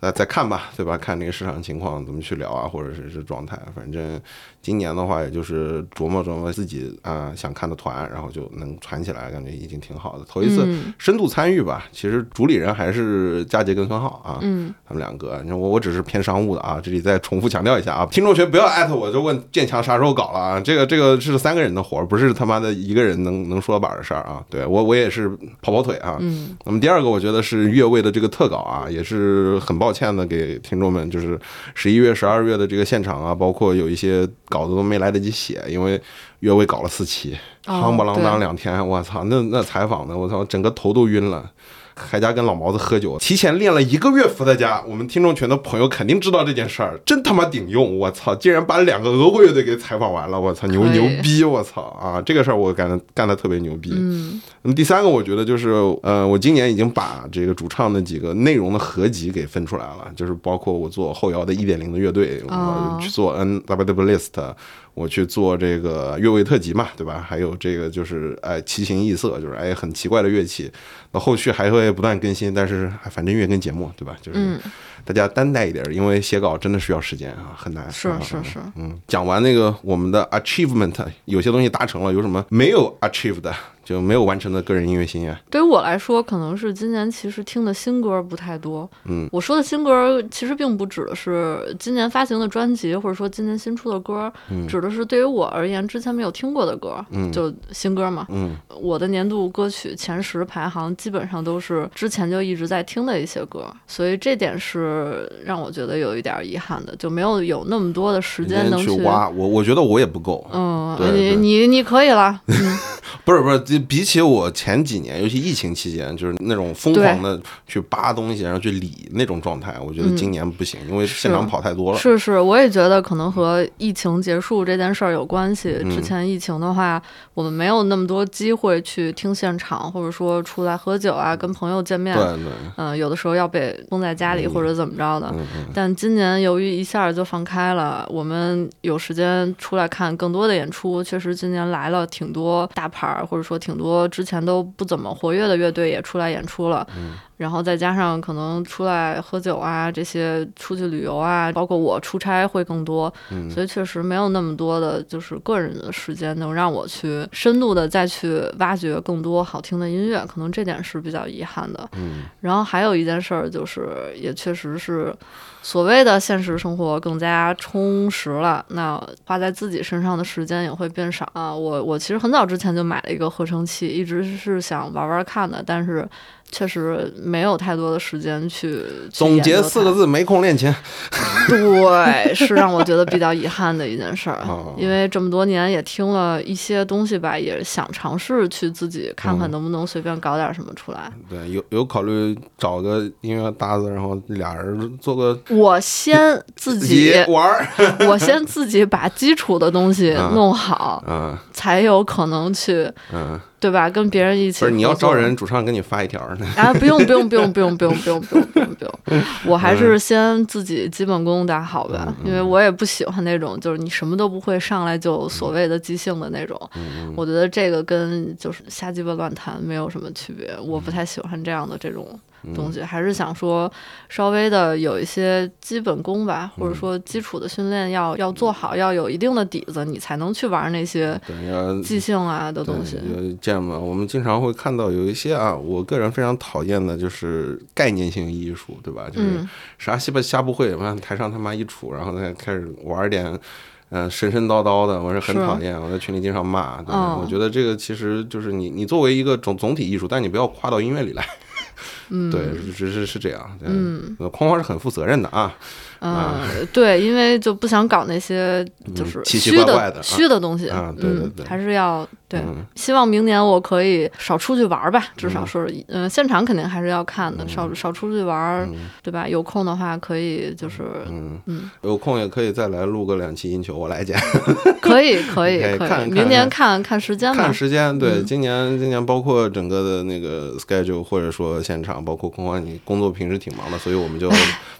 S2: 呃，再看吧，对吧？看这个市场情况怎么去聊啊，或者是是状态。反正今年的话，也就是琢磨琢磨自己啊、想看的团，然后就能传起来，感觉已经挺好的。头一次
S3: 嗯
S2: 深度参与吧。其实主理人还是佳杰跟孙浩啊，
S3: 嗯，
S2: 他们两个。你说我我只是偏商务的啊，这里再重复强调一下啊，听众群不要艾特我就问建强啥时候搞了啊，这个这个是三个人的活儿，不是他妈的一个人能 能说板的事儿啊。对我我也是跑跑腿啊。
S3: 嗯，
S2: 那么第二个，我觉得是越位的这个特稿啊，也是很抱歉的给听众们，就是十一月、十二月的这个现场啊，包括有一些稿子都没来得及写，因为约会搞了四期，
S3: 哦
S2: 夯不啷当两天，我操，那那采访的，我操，整个头都晕了。还家跟老毛子喝酒，提前练了一个月伏特加。我们听众群的朋友肯定知道这件事儿，真他妈顶用！我操，竟然把两个俄国乐队给采访完了！我操，牛牛逼！我操啊，这个事儿我感觉干的特别牛逼。
S3: 嗯
S2: 那么第三个，我觉得就是，呃，我今年已经把这个主唱的几个内容的合集给分出来了，就是包括我做后摇的一点零的乐队，
S3: 哦
S2: 我去做 N W List，我去做这个越位特辑嘛，对吧？还有这个就是哎奇形异色，就是哎很奇怪的乐器，那后续还会不断更新，但是哎反正越跟节目，对吧？就是，大家担待一点，因为写稿真的需要时间啊，很难。啊
S3: 是是是，
S2: 嗯，讲完那个我们的 achievement，有些东西达成了，有什么没有 achieved 的，就没有完成的个人音乐心愿。
S3: 对于我来说，可能是今年其实听的新歌不太多。
S2: 嗯，
S3: 我说的新歌其实并不指的是今年发行的专辑，或者说今年新出的歌，指的是对于我而言之前没有听过的歌，
S2: 嗯
S3: 就新歌嘛。
S2: 嗯
S3: 我的年度歌曲前十排行基本上都是之前就一直在听的一些歌，所以这点是让我觉得有一点遗憾的，就没有有那么多的时间能
S2: 去挖，我我觉得我也不够。
S3: 嗯，你你你可以了，嗯，
S2: 不 是 不是，这比起我前几年，尤其疫情期间，就是那种疯狂的去扒东西，然后去理那种状态，我觉得今年不行，因为现场跑太多了。
S3: 是是，我也觉得可能和疫情结束这件事儿有关系。
S2: 嗯
S3: 之前疫情的话，我们没有那么多机会去听现场，或者说出来喝酒啊，跟朋友见面。
S2: 对对，
S3: 嗯、有的时候要被封在家里或者怎么着的。
S2: 嗯嗯
S3: 但今年由于一下就放开了，我们有时间出来看更多的演出。确实，今年来了挺多大牌儿，或者说挺多之前都不怎么活跃的乐队也出来演出了。然后再加上可能出来喝酒啊，这些出去旅游啊，包括我出差会更多，
S2: 嗯
S3: 所以确实没有那么多的就是个人的时间能让我去深度的再去挖掘更多好听的音乐，可能这点是比较遗憾的。
S2: 嗯
S3: 然后还有一件事儿就是，也确实只是所谓的现实生活更加充实了，那花在自己身上的时间也会变少啊。我我其实很早之前就买了一个合成器，一直是想玩玩看的，但是确实没有太多的时间去。去
S2: 总结四个字：没空练琴。
S3: 对，是让我觉得比较遗憾的一件事儿
S2: 哦，
S3: 因为这么多年也听了一些东西吧，也想尝试去自己看看
S2: 嗯
S3: 能不能随便搞点什么出来。
S2: 对，有有考虑找个音乐搭子，然后俩人做个
S3: 我先自己，
S2: 玩儿。
S3: 我先自己把基础的东西
S2: 嗯
S3: 弄好，
S2: 嗯
S3: 才有可能去，
S2: 嗯，
S3: 对吧？跟别人一起
S2: 不是你要招人，主唱给你发一条呢。
S3: 啊，不用不用不用不用不用不用不用不用不用，我还是先自己基本功打好吧，因为我也不喜欢那种就是你什么都不会上来就所谓的即兴的那种，我觉得这个跟就是瞎鸡巴乱弹没有什么区别，我不太喜欢这样的这种东西，还是想说稍微的有一些基本功吧，或者说基础的训练要要做好，要有一定的底子，你才能去玩那些即兴啊的东西。
S2: 这样嘛，我们经常会看到有一些啊，我个人非常讨厌的就是概念性艺术，对吧？就是
S3: 嗯
S2: 啥西吧瞎不会，完台上他妈一杵，然后再开始玩点。嗯，神神叨叨的，我是很讨厌，我在群里经常骂。对，
S3: 嗯
S2: 我觉得这个其实就是你，你作为一个总总体艺术，但你不要跨到音乐里来。
S3: 嗯，
S2: 对，只是是这样。对
S3: 嗯，
S2: 呃框框是很负责任的啊。
S3: 嗯，对，因为就不想搞那些就是
S2: 嗯奇奇
S3: 虚
S2: 怪怪的啊
S3: 虚的东西
S2: 啊对对
S3: 嗯
S2: 对
S3: 还是要对
S2: 嗯。
S3: 希望明年我可以少出去玩儿吧，至少
S2: 嗯
S3: 是嗯，现场肯定还是要看的，少少出去玩儿，对吧？有空的话可以就是
S2: 嗯
S3: 嗯，
S2: 有空也可以再来录个两期音球，我来剪。
S3: 可以 可以可以，明年看看时间吧
S2: 看。时间，对，
S3: 嗯
S2: 今年今年包括整个的那个 schedule，或者说现场，包括空欢，你工作平时挺忙的，所以我们就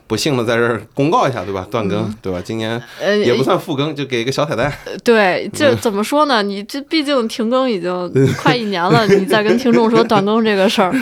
S2: 不幸的在这儿公告一下，对吧？断更，对吧？今年
S3: 呃，
S2: 也不算复更，就给一个小彩蛋。
S3: 对，这
S2: 嗯
S3: 怎么说呢？你这毕竟停更已经快一年了，你再跟听众说断更这个事儿，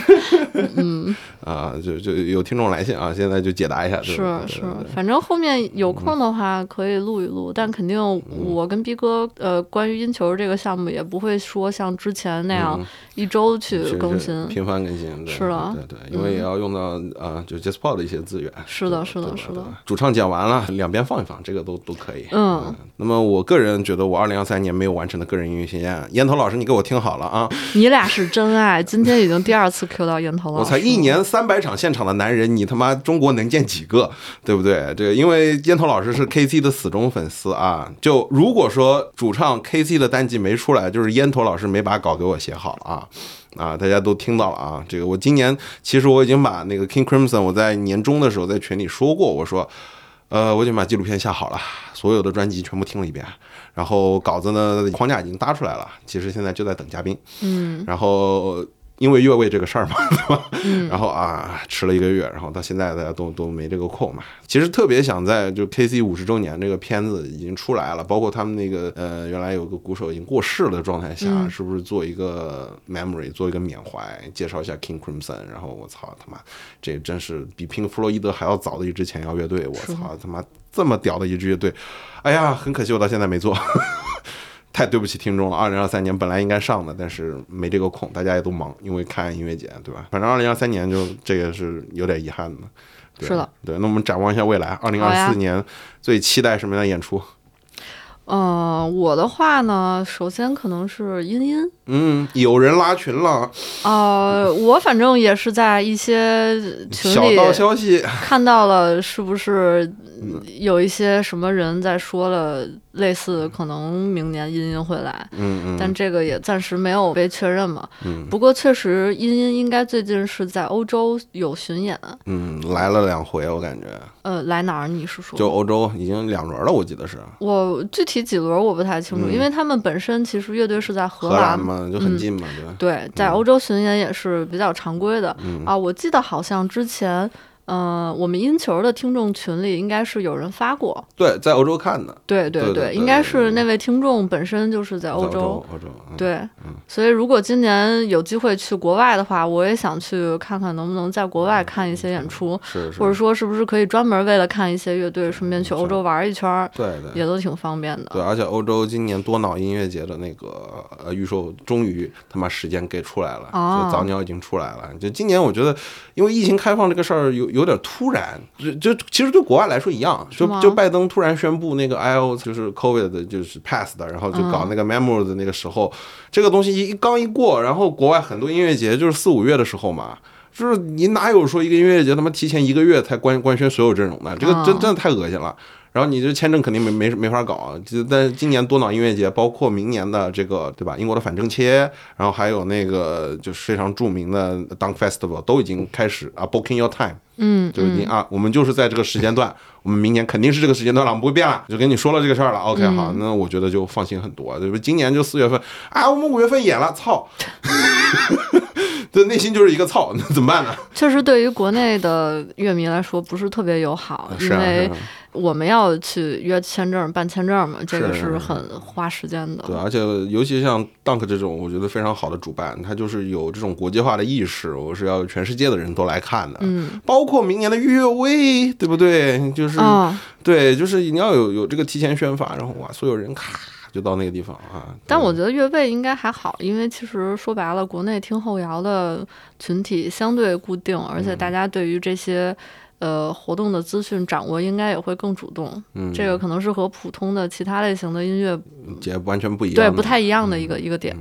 S3: 嗯，
S2: 啊，就就有听众来信啊，现在就解答一下，
S3: 是是反正后面有空的话可以录一录，但肯定我跟逼哥呃，关于音球这个项目也不会说像之前那样
S2: 嗯
S3: 一周去
S2: 是
S3: 更
S2: 是
S3: 新。
S2: 频繁更新，对
S3: 是的
S2: 对对，因为也要用到啊，就 JustPod 的一些资源。
S3: 是的是的是的
S2: 主唱讲完了，两边放一放，这个都都可以。
S3: 嗯，
S2: 那么我个人觉得，我二零二三年没有完成的个人音乐巡演，烟头老师，你给我听好了啊！
S3: 你俩是真爱，今天已经第二次 Q 到烟头了。
S2: 我才一年三百场现场的男人，你他妈中国能见几个？对不对？这个因为烟头老师是 KC 的死忠粉丝啊。就如果说主唱 KC 的单集没出来，就是烟头老师没把稿给我写好啊。啊，大家都听到了啊！这个我今年其实我已经把那个 King Crimson，我在年终的时候在群里说过，我说，呃，我已经把纪录片下好了，所有的专辑全部听了一遍，然后稿子呢框架已经搭出来了，其实现在就在等嘉宾。
S3: 嗯
S2: 然后因为越位这个事儿嘛，对吧？
S3: 嗯
S2: 然后啊，迟了一个月，然后到现在大家都都没这个空嘛。其实特别想在就 KC 五十周年这个片子已经出来了，包括他们那个呃原来有个鼓手已经过世的状态下，
S3: 嗯
S2: 是不是做一个 memory，做一个缅怀，介绍一下 King Crimson？然后我操他妈，这真是比平克·弗洛伊德还要早的一支前摇乐队，我操他妈这么屌的一支乐队，哎呀，很可惜我到现在没做。太对不起听众了，二零二三年本来应该上的，但是没这个空，大家也都忙，因为看音乐节，对吧？反正二零二三年就这个是有点遗憾的。对
S3: 是的，
S2: 对。那我们展望一下未来，二零二四年最期待什么样的演出？
S3: 呃，我的话呢，首先可能是音音。
S2: 嗯，有人拉群了，
S3: 呃，我反正也是在一些群里
S2: 小道消息，
S3: 看到了，是不是有一些什么人在说了类似可能明年音音会来，
S2: 嗯嗯，
S3: 但这个也暂时没有被确认嘛。
S2: 嗯
S3: 不过确实，音音应该最近是在欧洲有巡演，
S2: 嗯来了两回，我感觉
S3: 呃，来哪儿？你是说？
S2: 就欧洲已经两轮了，我记得是
S3: 我具体几轮我不太清楚，
S2: 嗯
S3: 因为他们本身其实乐队是在荷
S2: 荷
S3: 兰
S2: 兰嘛，就很近嘛，对吧？
S3: 对，在欧洲巡演也是比较常规的、
S2: 嗯
S3: 啊。我记得好像之前呃，我们音球的听众群里应该是有人发过，
S2: 对，在欧洲看的，
S3: 对对
S2: 对对对
S3: 应该是那位听众本身就是在欧洲，，
S2: 欧洲，嗯
S3: 对，所以如果今年有机会去国外的话，我也想去看看能不能在国外看一些演出，
S2: 是是，
S3: 或者说是不是可以专门为了看一些乐队，顺便去欧洲玩一圈儿，
S2: 对对。
S3: 也都挺方便的对，
S2: 而且欧洲今年多脑音乐节的那个呃预售，终于他妈时间给出来了，
S3: 哦
S2: 就早鸟已经出来了。就今年我觉得，因为疫情开放这个事儿有有点突然，就就其实对国外来说一样，就就拜登突然宣布那个 I O 就是 COVID 的就是 pass 的，然后就搞那个 memo 的那个时候，这个东西一刚一过，然后国外很多音乐节就是四五月的时候嘛。就是你哪有说一个音乐节他妈提前一个月才官官宣所有阵容的？这个真
S3: 哦
S2: 真的太恶心了。然后你这签证肯定没没没法搞，就但是今年多瑙音乐节，包括明年的这个对吧？英国的反正切，然后还有那个就是非常著名的 Dunk Festival 都已经开始啊，booking your time，
S3: 嗯，
S2: 就已经啊，我们就是在这个时间段，我们明年肯定是这个时间段了，我们不会变了，就跟你说了这个事儿了。OK，好，那我觉得就放心很多，对不？今年就四月份，啊，我们五月份演了，操，这内心就是一个操，那怎么办呢？
S3: 确实对于国内的乐迷来说不是特别友好，因为
S2: 是啊
S3: 我们要去约签证、办签证嘛，这个
S2: 是
S3: 是很花时间的。
S2: 对，而且尤其像 Dunk 这种，我觉得非常好的主办，它就是有这种国际化的意识，我是要全世界的人都来看的，
S3: 嗯，
S2: 包括明年的乐威，对不对？就是、
S3: 啊、
S2: 对，就是你要有有这个提前宣发，然后哇，所有人咔就到那个地方啊。
S3: 但我觉得越位应该还好，因为其实说白了，国内听后摇的群体相对固定，而且
S2: 嗯
S3: 大家对于这些。呃，活动的资讯掌握应该也会更主动，
S2: 嗯，
S3: 这个可能是和普通的其他类型的音乐
S2: 也完全不一样，
S3: 对不太一样的一个、一个点。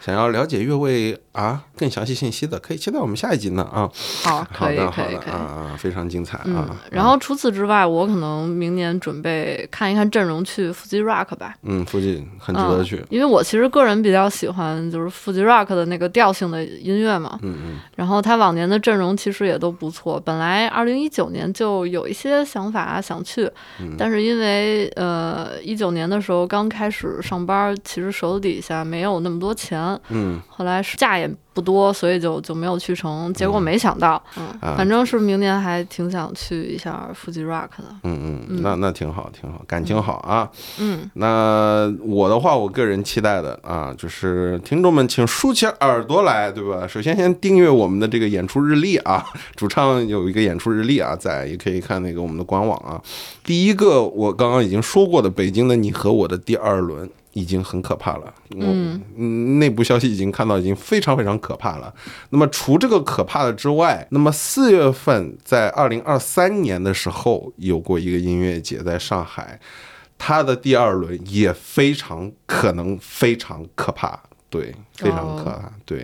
S2: 想要了解越位啊更详细信息的，可以期待我们下一集呢啊。
S3: 好，
S2: 好
S3: 可以，可以，可以。
S2: 啊啊，非常精彩
S3: 嗯
S2: 啊。，
S3: 然后除此之外，我可能明年准备看一看阵容，去腹肌 rock 吧。
S2: 嗯，附近很值得去
S3: 嗯。，因为我其实个人比较喜欢就是腹肌 rock 的那个调性的音乐嘛。
S2: 嗯嗯
S3: 然后他往年的阵容其实也都不错，本来二零一九年就有一些想法想去，
S2: 嗯。
S3: 但是因为呃一九年的时候刚开始上班，其实手底下没有那么多钱，
S2: 嗯。
S3: 后来是假也不多，所以就就没有去成。结果没想到，嗯，
S2: 啊
S3: 反正是明年还挺想去一下腹肌 rock 的，
S2: 嗯嗯，那那挺好，挺好，感情好啊。
S3: 嗯，
S2: 那我的话，我个人期待的啊，就是听众们请竖起耳朵来，对吧？首先先订阅我们的这个演出日历啊，主唱有一个演出日历啊，在也可以看那个我们的官网啊。第一个我刚刚已经说过的，北京的你和我的第二轮。已经很可怕了，我嗯，内部消息已经看到，已经非常非常可怕了。那么除这个可怕的之外，那么四月份在二零二三年的时候有过一个音乐节在上海，它的第二轮也非常可能非常可怕，对，非常可怕，对。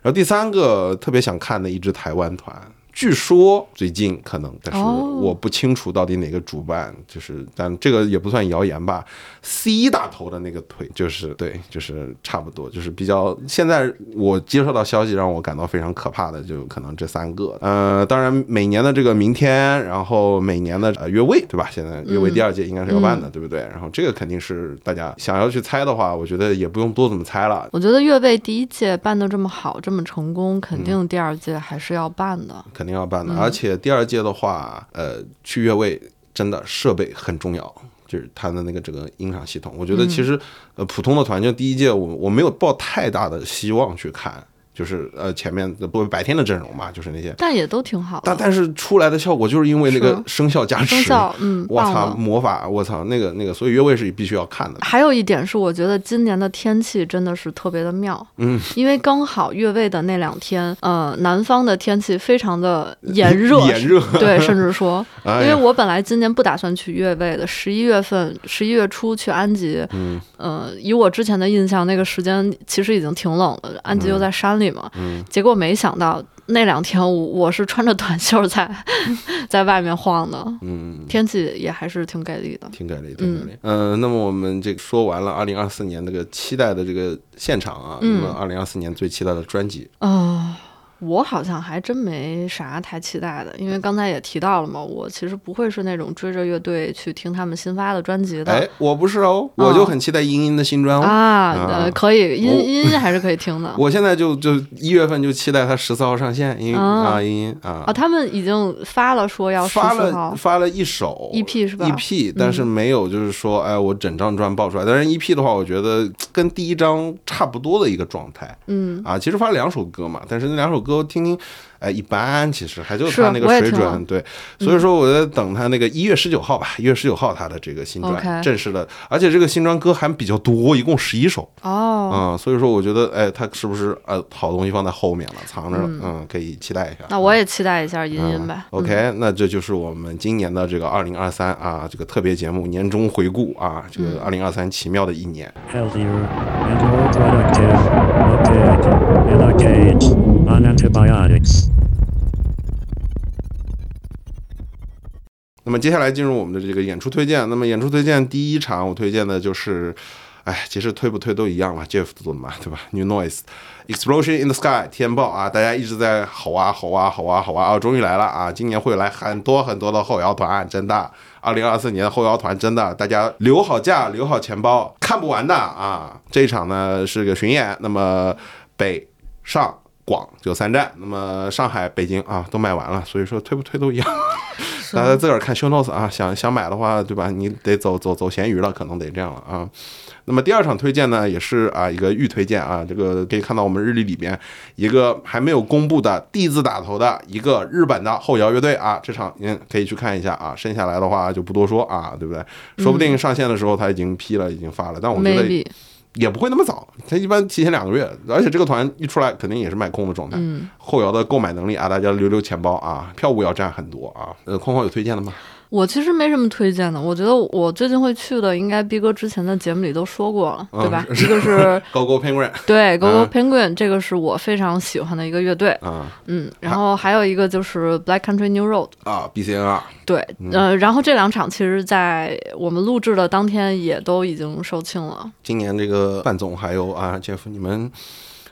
S2: 然后第三个特别想看的一支台湾团。据说最近可能，但是
S3: 哦
S2: 我不清楚到底哪个主办，就是，但这个也不算谣言吧。C 打头的那个腿，就是对，就是差不多，就是比较。现在我接收到消息，让我感到非常可怕的，就可能这三个。呃，当然每年的这个明天，然后每年的呃越位，对吧？现在越位第二届应该是要办的，对不对？然后这个肯定是大家想要去猜的话，我觉得也不用多怎么猜了，
S3: 我觉得越位第一届办得这么好，这么成功，肯定第二届还是要办的。
S2: 肯定要办的。而且第二届的话，呃，去越位真的设备很重要。就是它的那个整个音响系统，我觉得其实，呃，普通的团就第一届我我没有抱太大的希望去看，就是呃前面的不白天的阵容嘛，就是那些，
S3: 但也都挺好的。
S2: 但但是出来的效果就是因为那个生效加持，
S3: 声效，嗯，
S2: 我操，魔法，我操，那个那个，所以越位是必须要看的。
S3: 还有一点是，我觉得今年的天气真的是特别的妙，
S2: 嗯，
S3: 因为刚好越位的那两天，呃，南方的天气非常的炎热，
S2: 炎热，
S3: 对，甚至说，
S2: 哎
S3: 因为我本来今年不打算去越位的，十一月份、十一月初去安吉，
S2: 嗯，
S3: 呃，以我之前的印象，那个时间其实已经挺冷了，安吉又在山里嘛，
S2: 嗯
S3: 结果没想到那两天我我是穿着短袖在 在外面晃的，
S2: 嗯，
S3: 天气也还是挺给力的。
S2: 挺给力，挺给力。嗯、那么我们这个说完了二零二四年这个期待的这个现场啊，
S3: 嗯。
S2: 那么二零二四年最期待的专辑，
S3: 啊、我好像还真没啥太期待的，因为刚才也提到了嘛，我其实不会是那种追着乐队去听他们新发的专辑的。
S2: 哎，我不是哦，我就很期待茵茵的新专哦。
S3: 啊，可以，音
S2: 我
S3: 音还是可以听的。
S2: 我现在就就一月份就期待他十四号上线，因
S3: 啊
S2: 啊茵茵啊
S3: 啊，他们已经发了说要
S2: 发了发了一首
S3: EP 是吧
S2: EP，但是没有就是说，哎，我整张专爆出来。但是 EP 的话，我觉得跟第一张差不多的一个状态
S3: 嗯，
S2: 啊。其实发了两首歌嘛，但是那两首歌听听，哎，一般，其实还就是他那个水准。对，所以说我在等他那个一月十九号吧，一月十九号他的这个新专正式的，而且这个新专歌还比较多，一共十一首。
S3: 哦，
S2: 嗯，所以说我觉得，哎，他是不是呃好东西放在后面了，藏着了？嗯，可以期待一下。
S3: 那我也期待一下音音呗。
S2: 嗯 OK，、那这就是我们今年的这个二零二三啊，这个特别节目年终回顾啊，这个二零二三奇妙的一年。
S1: healthier, and more productive, a pig in a cage, on antibiotics.
S2: 那么接下来进入我们的这个演出推荐。那么演出推荐第一场我推荐的就是，哎，其实推不推都一样嘛，Jeff 做的嘛，对吧？New Noise。Explosion in the Sky 天爆啊！大家一直在吼啊吼啊吼啊吼啊！啊，终于来了啊！今年会来很多很多的后摇团，真的。二零二四年的后摇团真的，大家留好假，留好钱包，看不完的啊！这一场呢是个巡演，那么北上广就三站，那么上海、北京啊都卖完了，所以说推不推都一样。大家自个儿看 show notes 啊，想想买的话，对吧？你得走走走闲鱼了，可能得这样了啊。那么第二场推荐呢，也是啊一个预推荐啊，这个可以看到我们日历里边一个还没有公布的 D 字打头的一个日本的后摇乐队啊，这场您可以去看一下啊。剩下来的话就不多说啊，对不对？说不定上线的时候他已经批了，已经发了，但我觉得也不会那么早，他一般提前两个月，而且这个团一出来肯定也是卖空的状态。
S3: 嗯
S2: 后摇的购买能力啊，大家留留钱包啊，票务要占很多啊。呃，框框有推荐的吗？
S3: 我其实没什么推荐的，我觉得我最近会去的，应该逼哥之前的节目里都说过了，对吧？
S2: 嗯
S3: 一个是
S2: Go Go Penguin
S3: 对 Go Go
S2: 嗯。
S3: Penguin，这个是我非常喜欢的一个乐队，
S2: 啊
S3: 嗯，然后还有一个就是 Black Country New Road，
S2: 啊 BCNR
S3: 对，呃，然后这两场其实，在我们录制的当天也都已经售罄了，
S2: 今年这个范总还有啊 Jeff 你们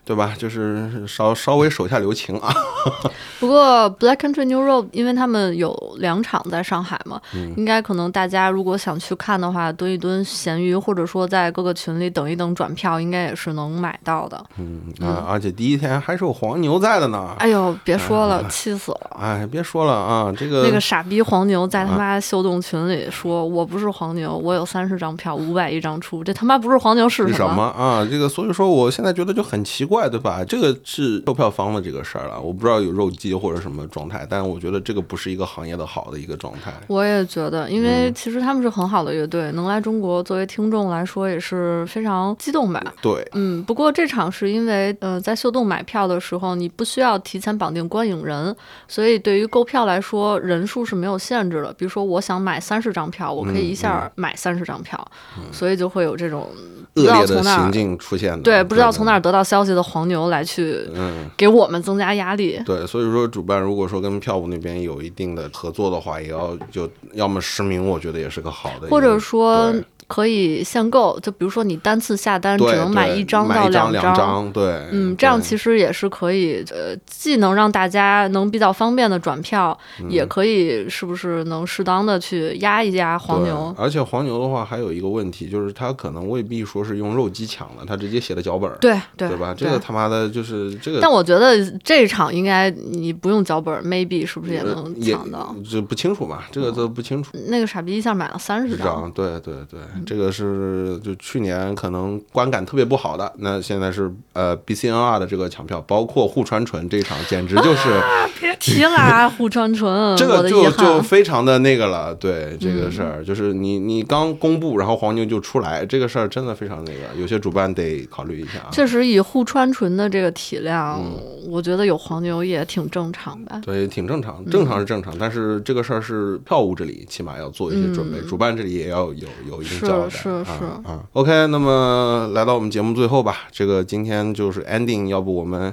S2: 对吧？就是稍稍微手下留情啊。
S3: 不过 Black Country New Road，因为他们有两场在上海嘛，
S2: 嗯
S3: 应该可能大家如果想去看的话，蹲一蹲闲鱼，或者说在各个群里等一等转票，应该也是能买到的。
S2: 嗯啊，而且第一天还是有黄牛在的呢。
S3: 哎呦，别说了，气死了！
S2: 哎，别说了啊，这个
S3: 那个傻逼黄牛在他妈秀动群里说：“我不是黄牛，我有三十张票，五百一张出。”这他妈不是黄牛是
S2: 什？
S3: 么
S2: 啊？这个所以说，我现在觉得就很奇怪，对吧？这个是售票方的这个事儿了，我不知道有肉鸡或者什么状态，但我觉得这个不是一个行业的好的一个状态。
S3: 我也觉得，因
S2: 嗯
S3: 为其实他们是很好的乐队，能来中国作为听众来说也是非常激动吧。
S2: 对，
S3: 嗯，不过这场是因为呃，在秀动买票的时候，你不需要提前绑定观影人，所以对于购票来说，人数是没有限制的。比如说，我想买三十张票，我可以一下买三十张票，所以就会有这种不知道
S2: 恶劣的行
S3: 从哪儿
S2: 径出现的。
S3: 对不知道从哪。
S2: 儿
S3: 得到消息的黄牛来去
S2: 嗯，
S3: 给我们增加压力。
S2: 对，所以说主办如果说跟票务那边有一定的合作的话，也要就要么实名，我觉得也是个好的。
S3: 或者说
S2: 对
S3: 可以限购，就比如说你单次下单只能买一张到
S2: 买一张对，
S3: 嗯，这样其实也是可以，呃，既能让大家能比较方便的转票，
S2: 嗯
S3: 也可以是不是能适当的去压一压黄牛？
S2: 而且黄牛的话还有一个问题，就是他可能未必说是用肉鸡抢的，他直接写的脚本儿，
S3: 对对
S2: 对吧？这个他妈的就是这个。
S3: 但我觉得这一场应该你不用脚本，maybe 是不是也
S2: 呃
S3: 能抢到？
S2: 这不清楚嘛？这个都不清楚。
S3: 那个傻逼一下买了三十张，
S2: 对对对，这个是就去年可能观感特别不好的，那现在是呃 BCNR 的这个抢票，包括户川纯这一场，简直就是、
S3: 啊，别提啦，户川纯，
S2: 这个就就。非常的那个了。对这个事儿，就是你你刚公布，然后黄牛就出来，这个事儿真的非常那个，有些主办得考虑一下啊。
S3: 确实，以户川纯的这个体量，
S2: 嗯
S3: 我觉得有黄牛也挺正常吧。
S2: 对，挺正常，正常是正常，但是这个事儿是票务这里起码要做一些准备，主办这里也要有有一定交代。
S3: 是是
S2: 啊啊。OK，那么来到我们节目最后吧，这个今天就是 ending，要不我们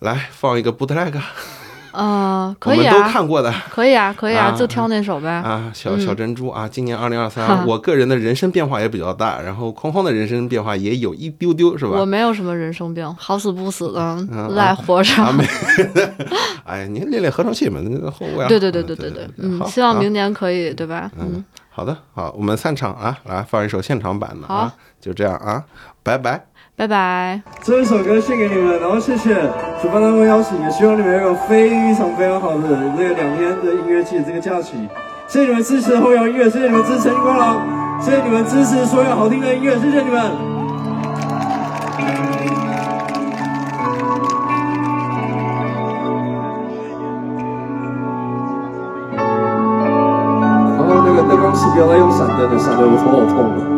S2: 来放一个 bootleg。
S3: 啊，可以啊，
S2: 看过的
S3: 可以啊，可以啊，
S2: 啊
S3: 就挑那首呗。
S2: 啊，小
S3: 嗯
S2: 小珍珠啊，今年二零二三，我个人的人生变化也比较大，然后框框的人生变化也有一丢丢，是吧？
S3: 我没有什么人生病，好死不死的
S2: 嗯
S3: 赖活着。
S2: 啊，没，哎，您练练合成器嘛，那后卫啊。
S3: 对对对
S2: 嗯
S3: 对对对，嗯，希望明年可以，对吧？嗯，
S2: 好的，好，我们散场啊，来放一首现场版的啊，就这样啊，拜拜。
S3: 拜拜。
S5: 这一首歌献给你们，然后谢谢主办单位邀请，也希望你们有非常非常好的这个两天的音乐季这个假期。谢谢你们支持后摇音乐，谢谢你们支持陈光郎，谢谢你们支持所有好听的音乐，谢谢你们。然后那个灯光师不要再用闪灯了，闪灯我头好痛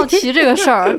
S3: 好奇这个事儿，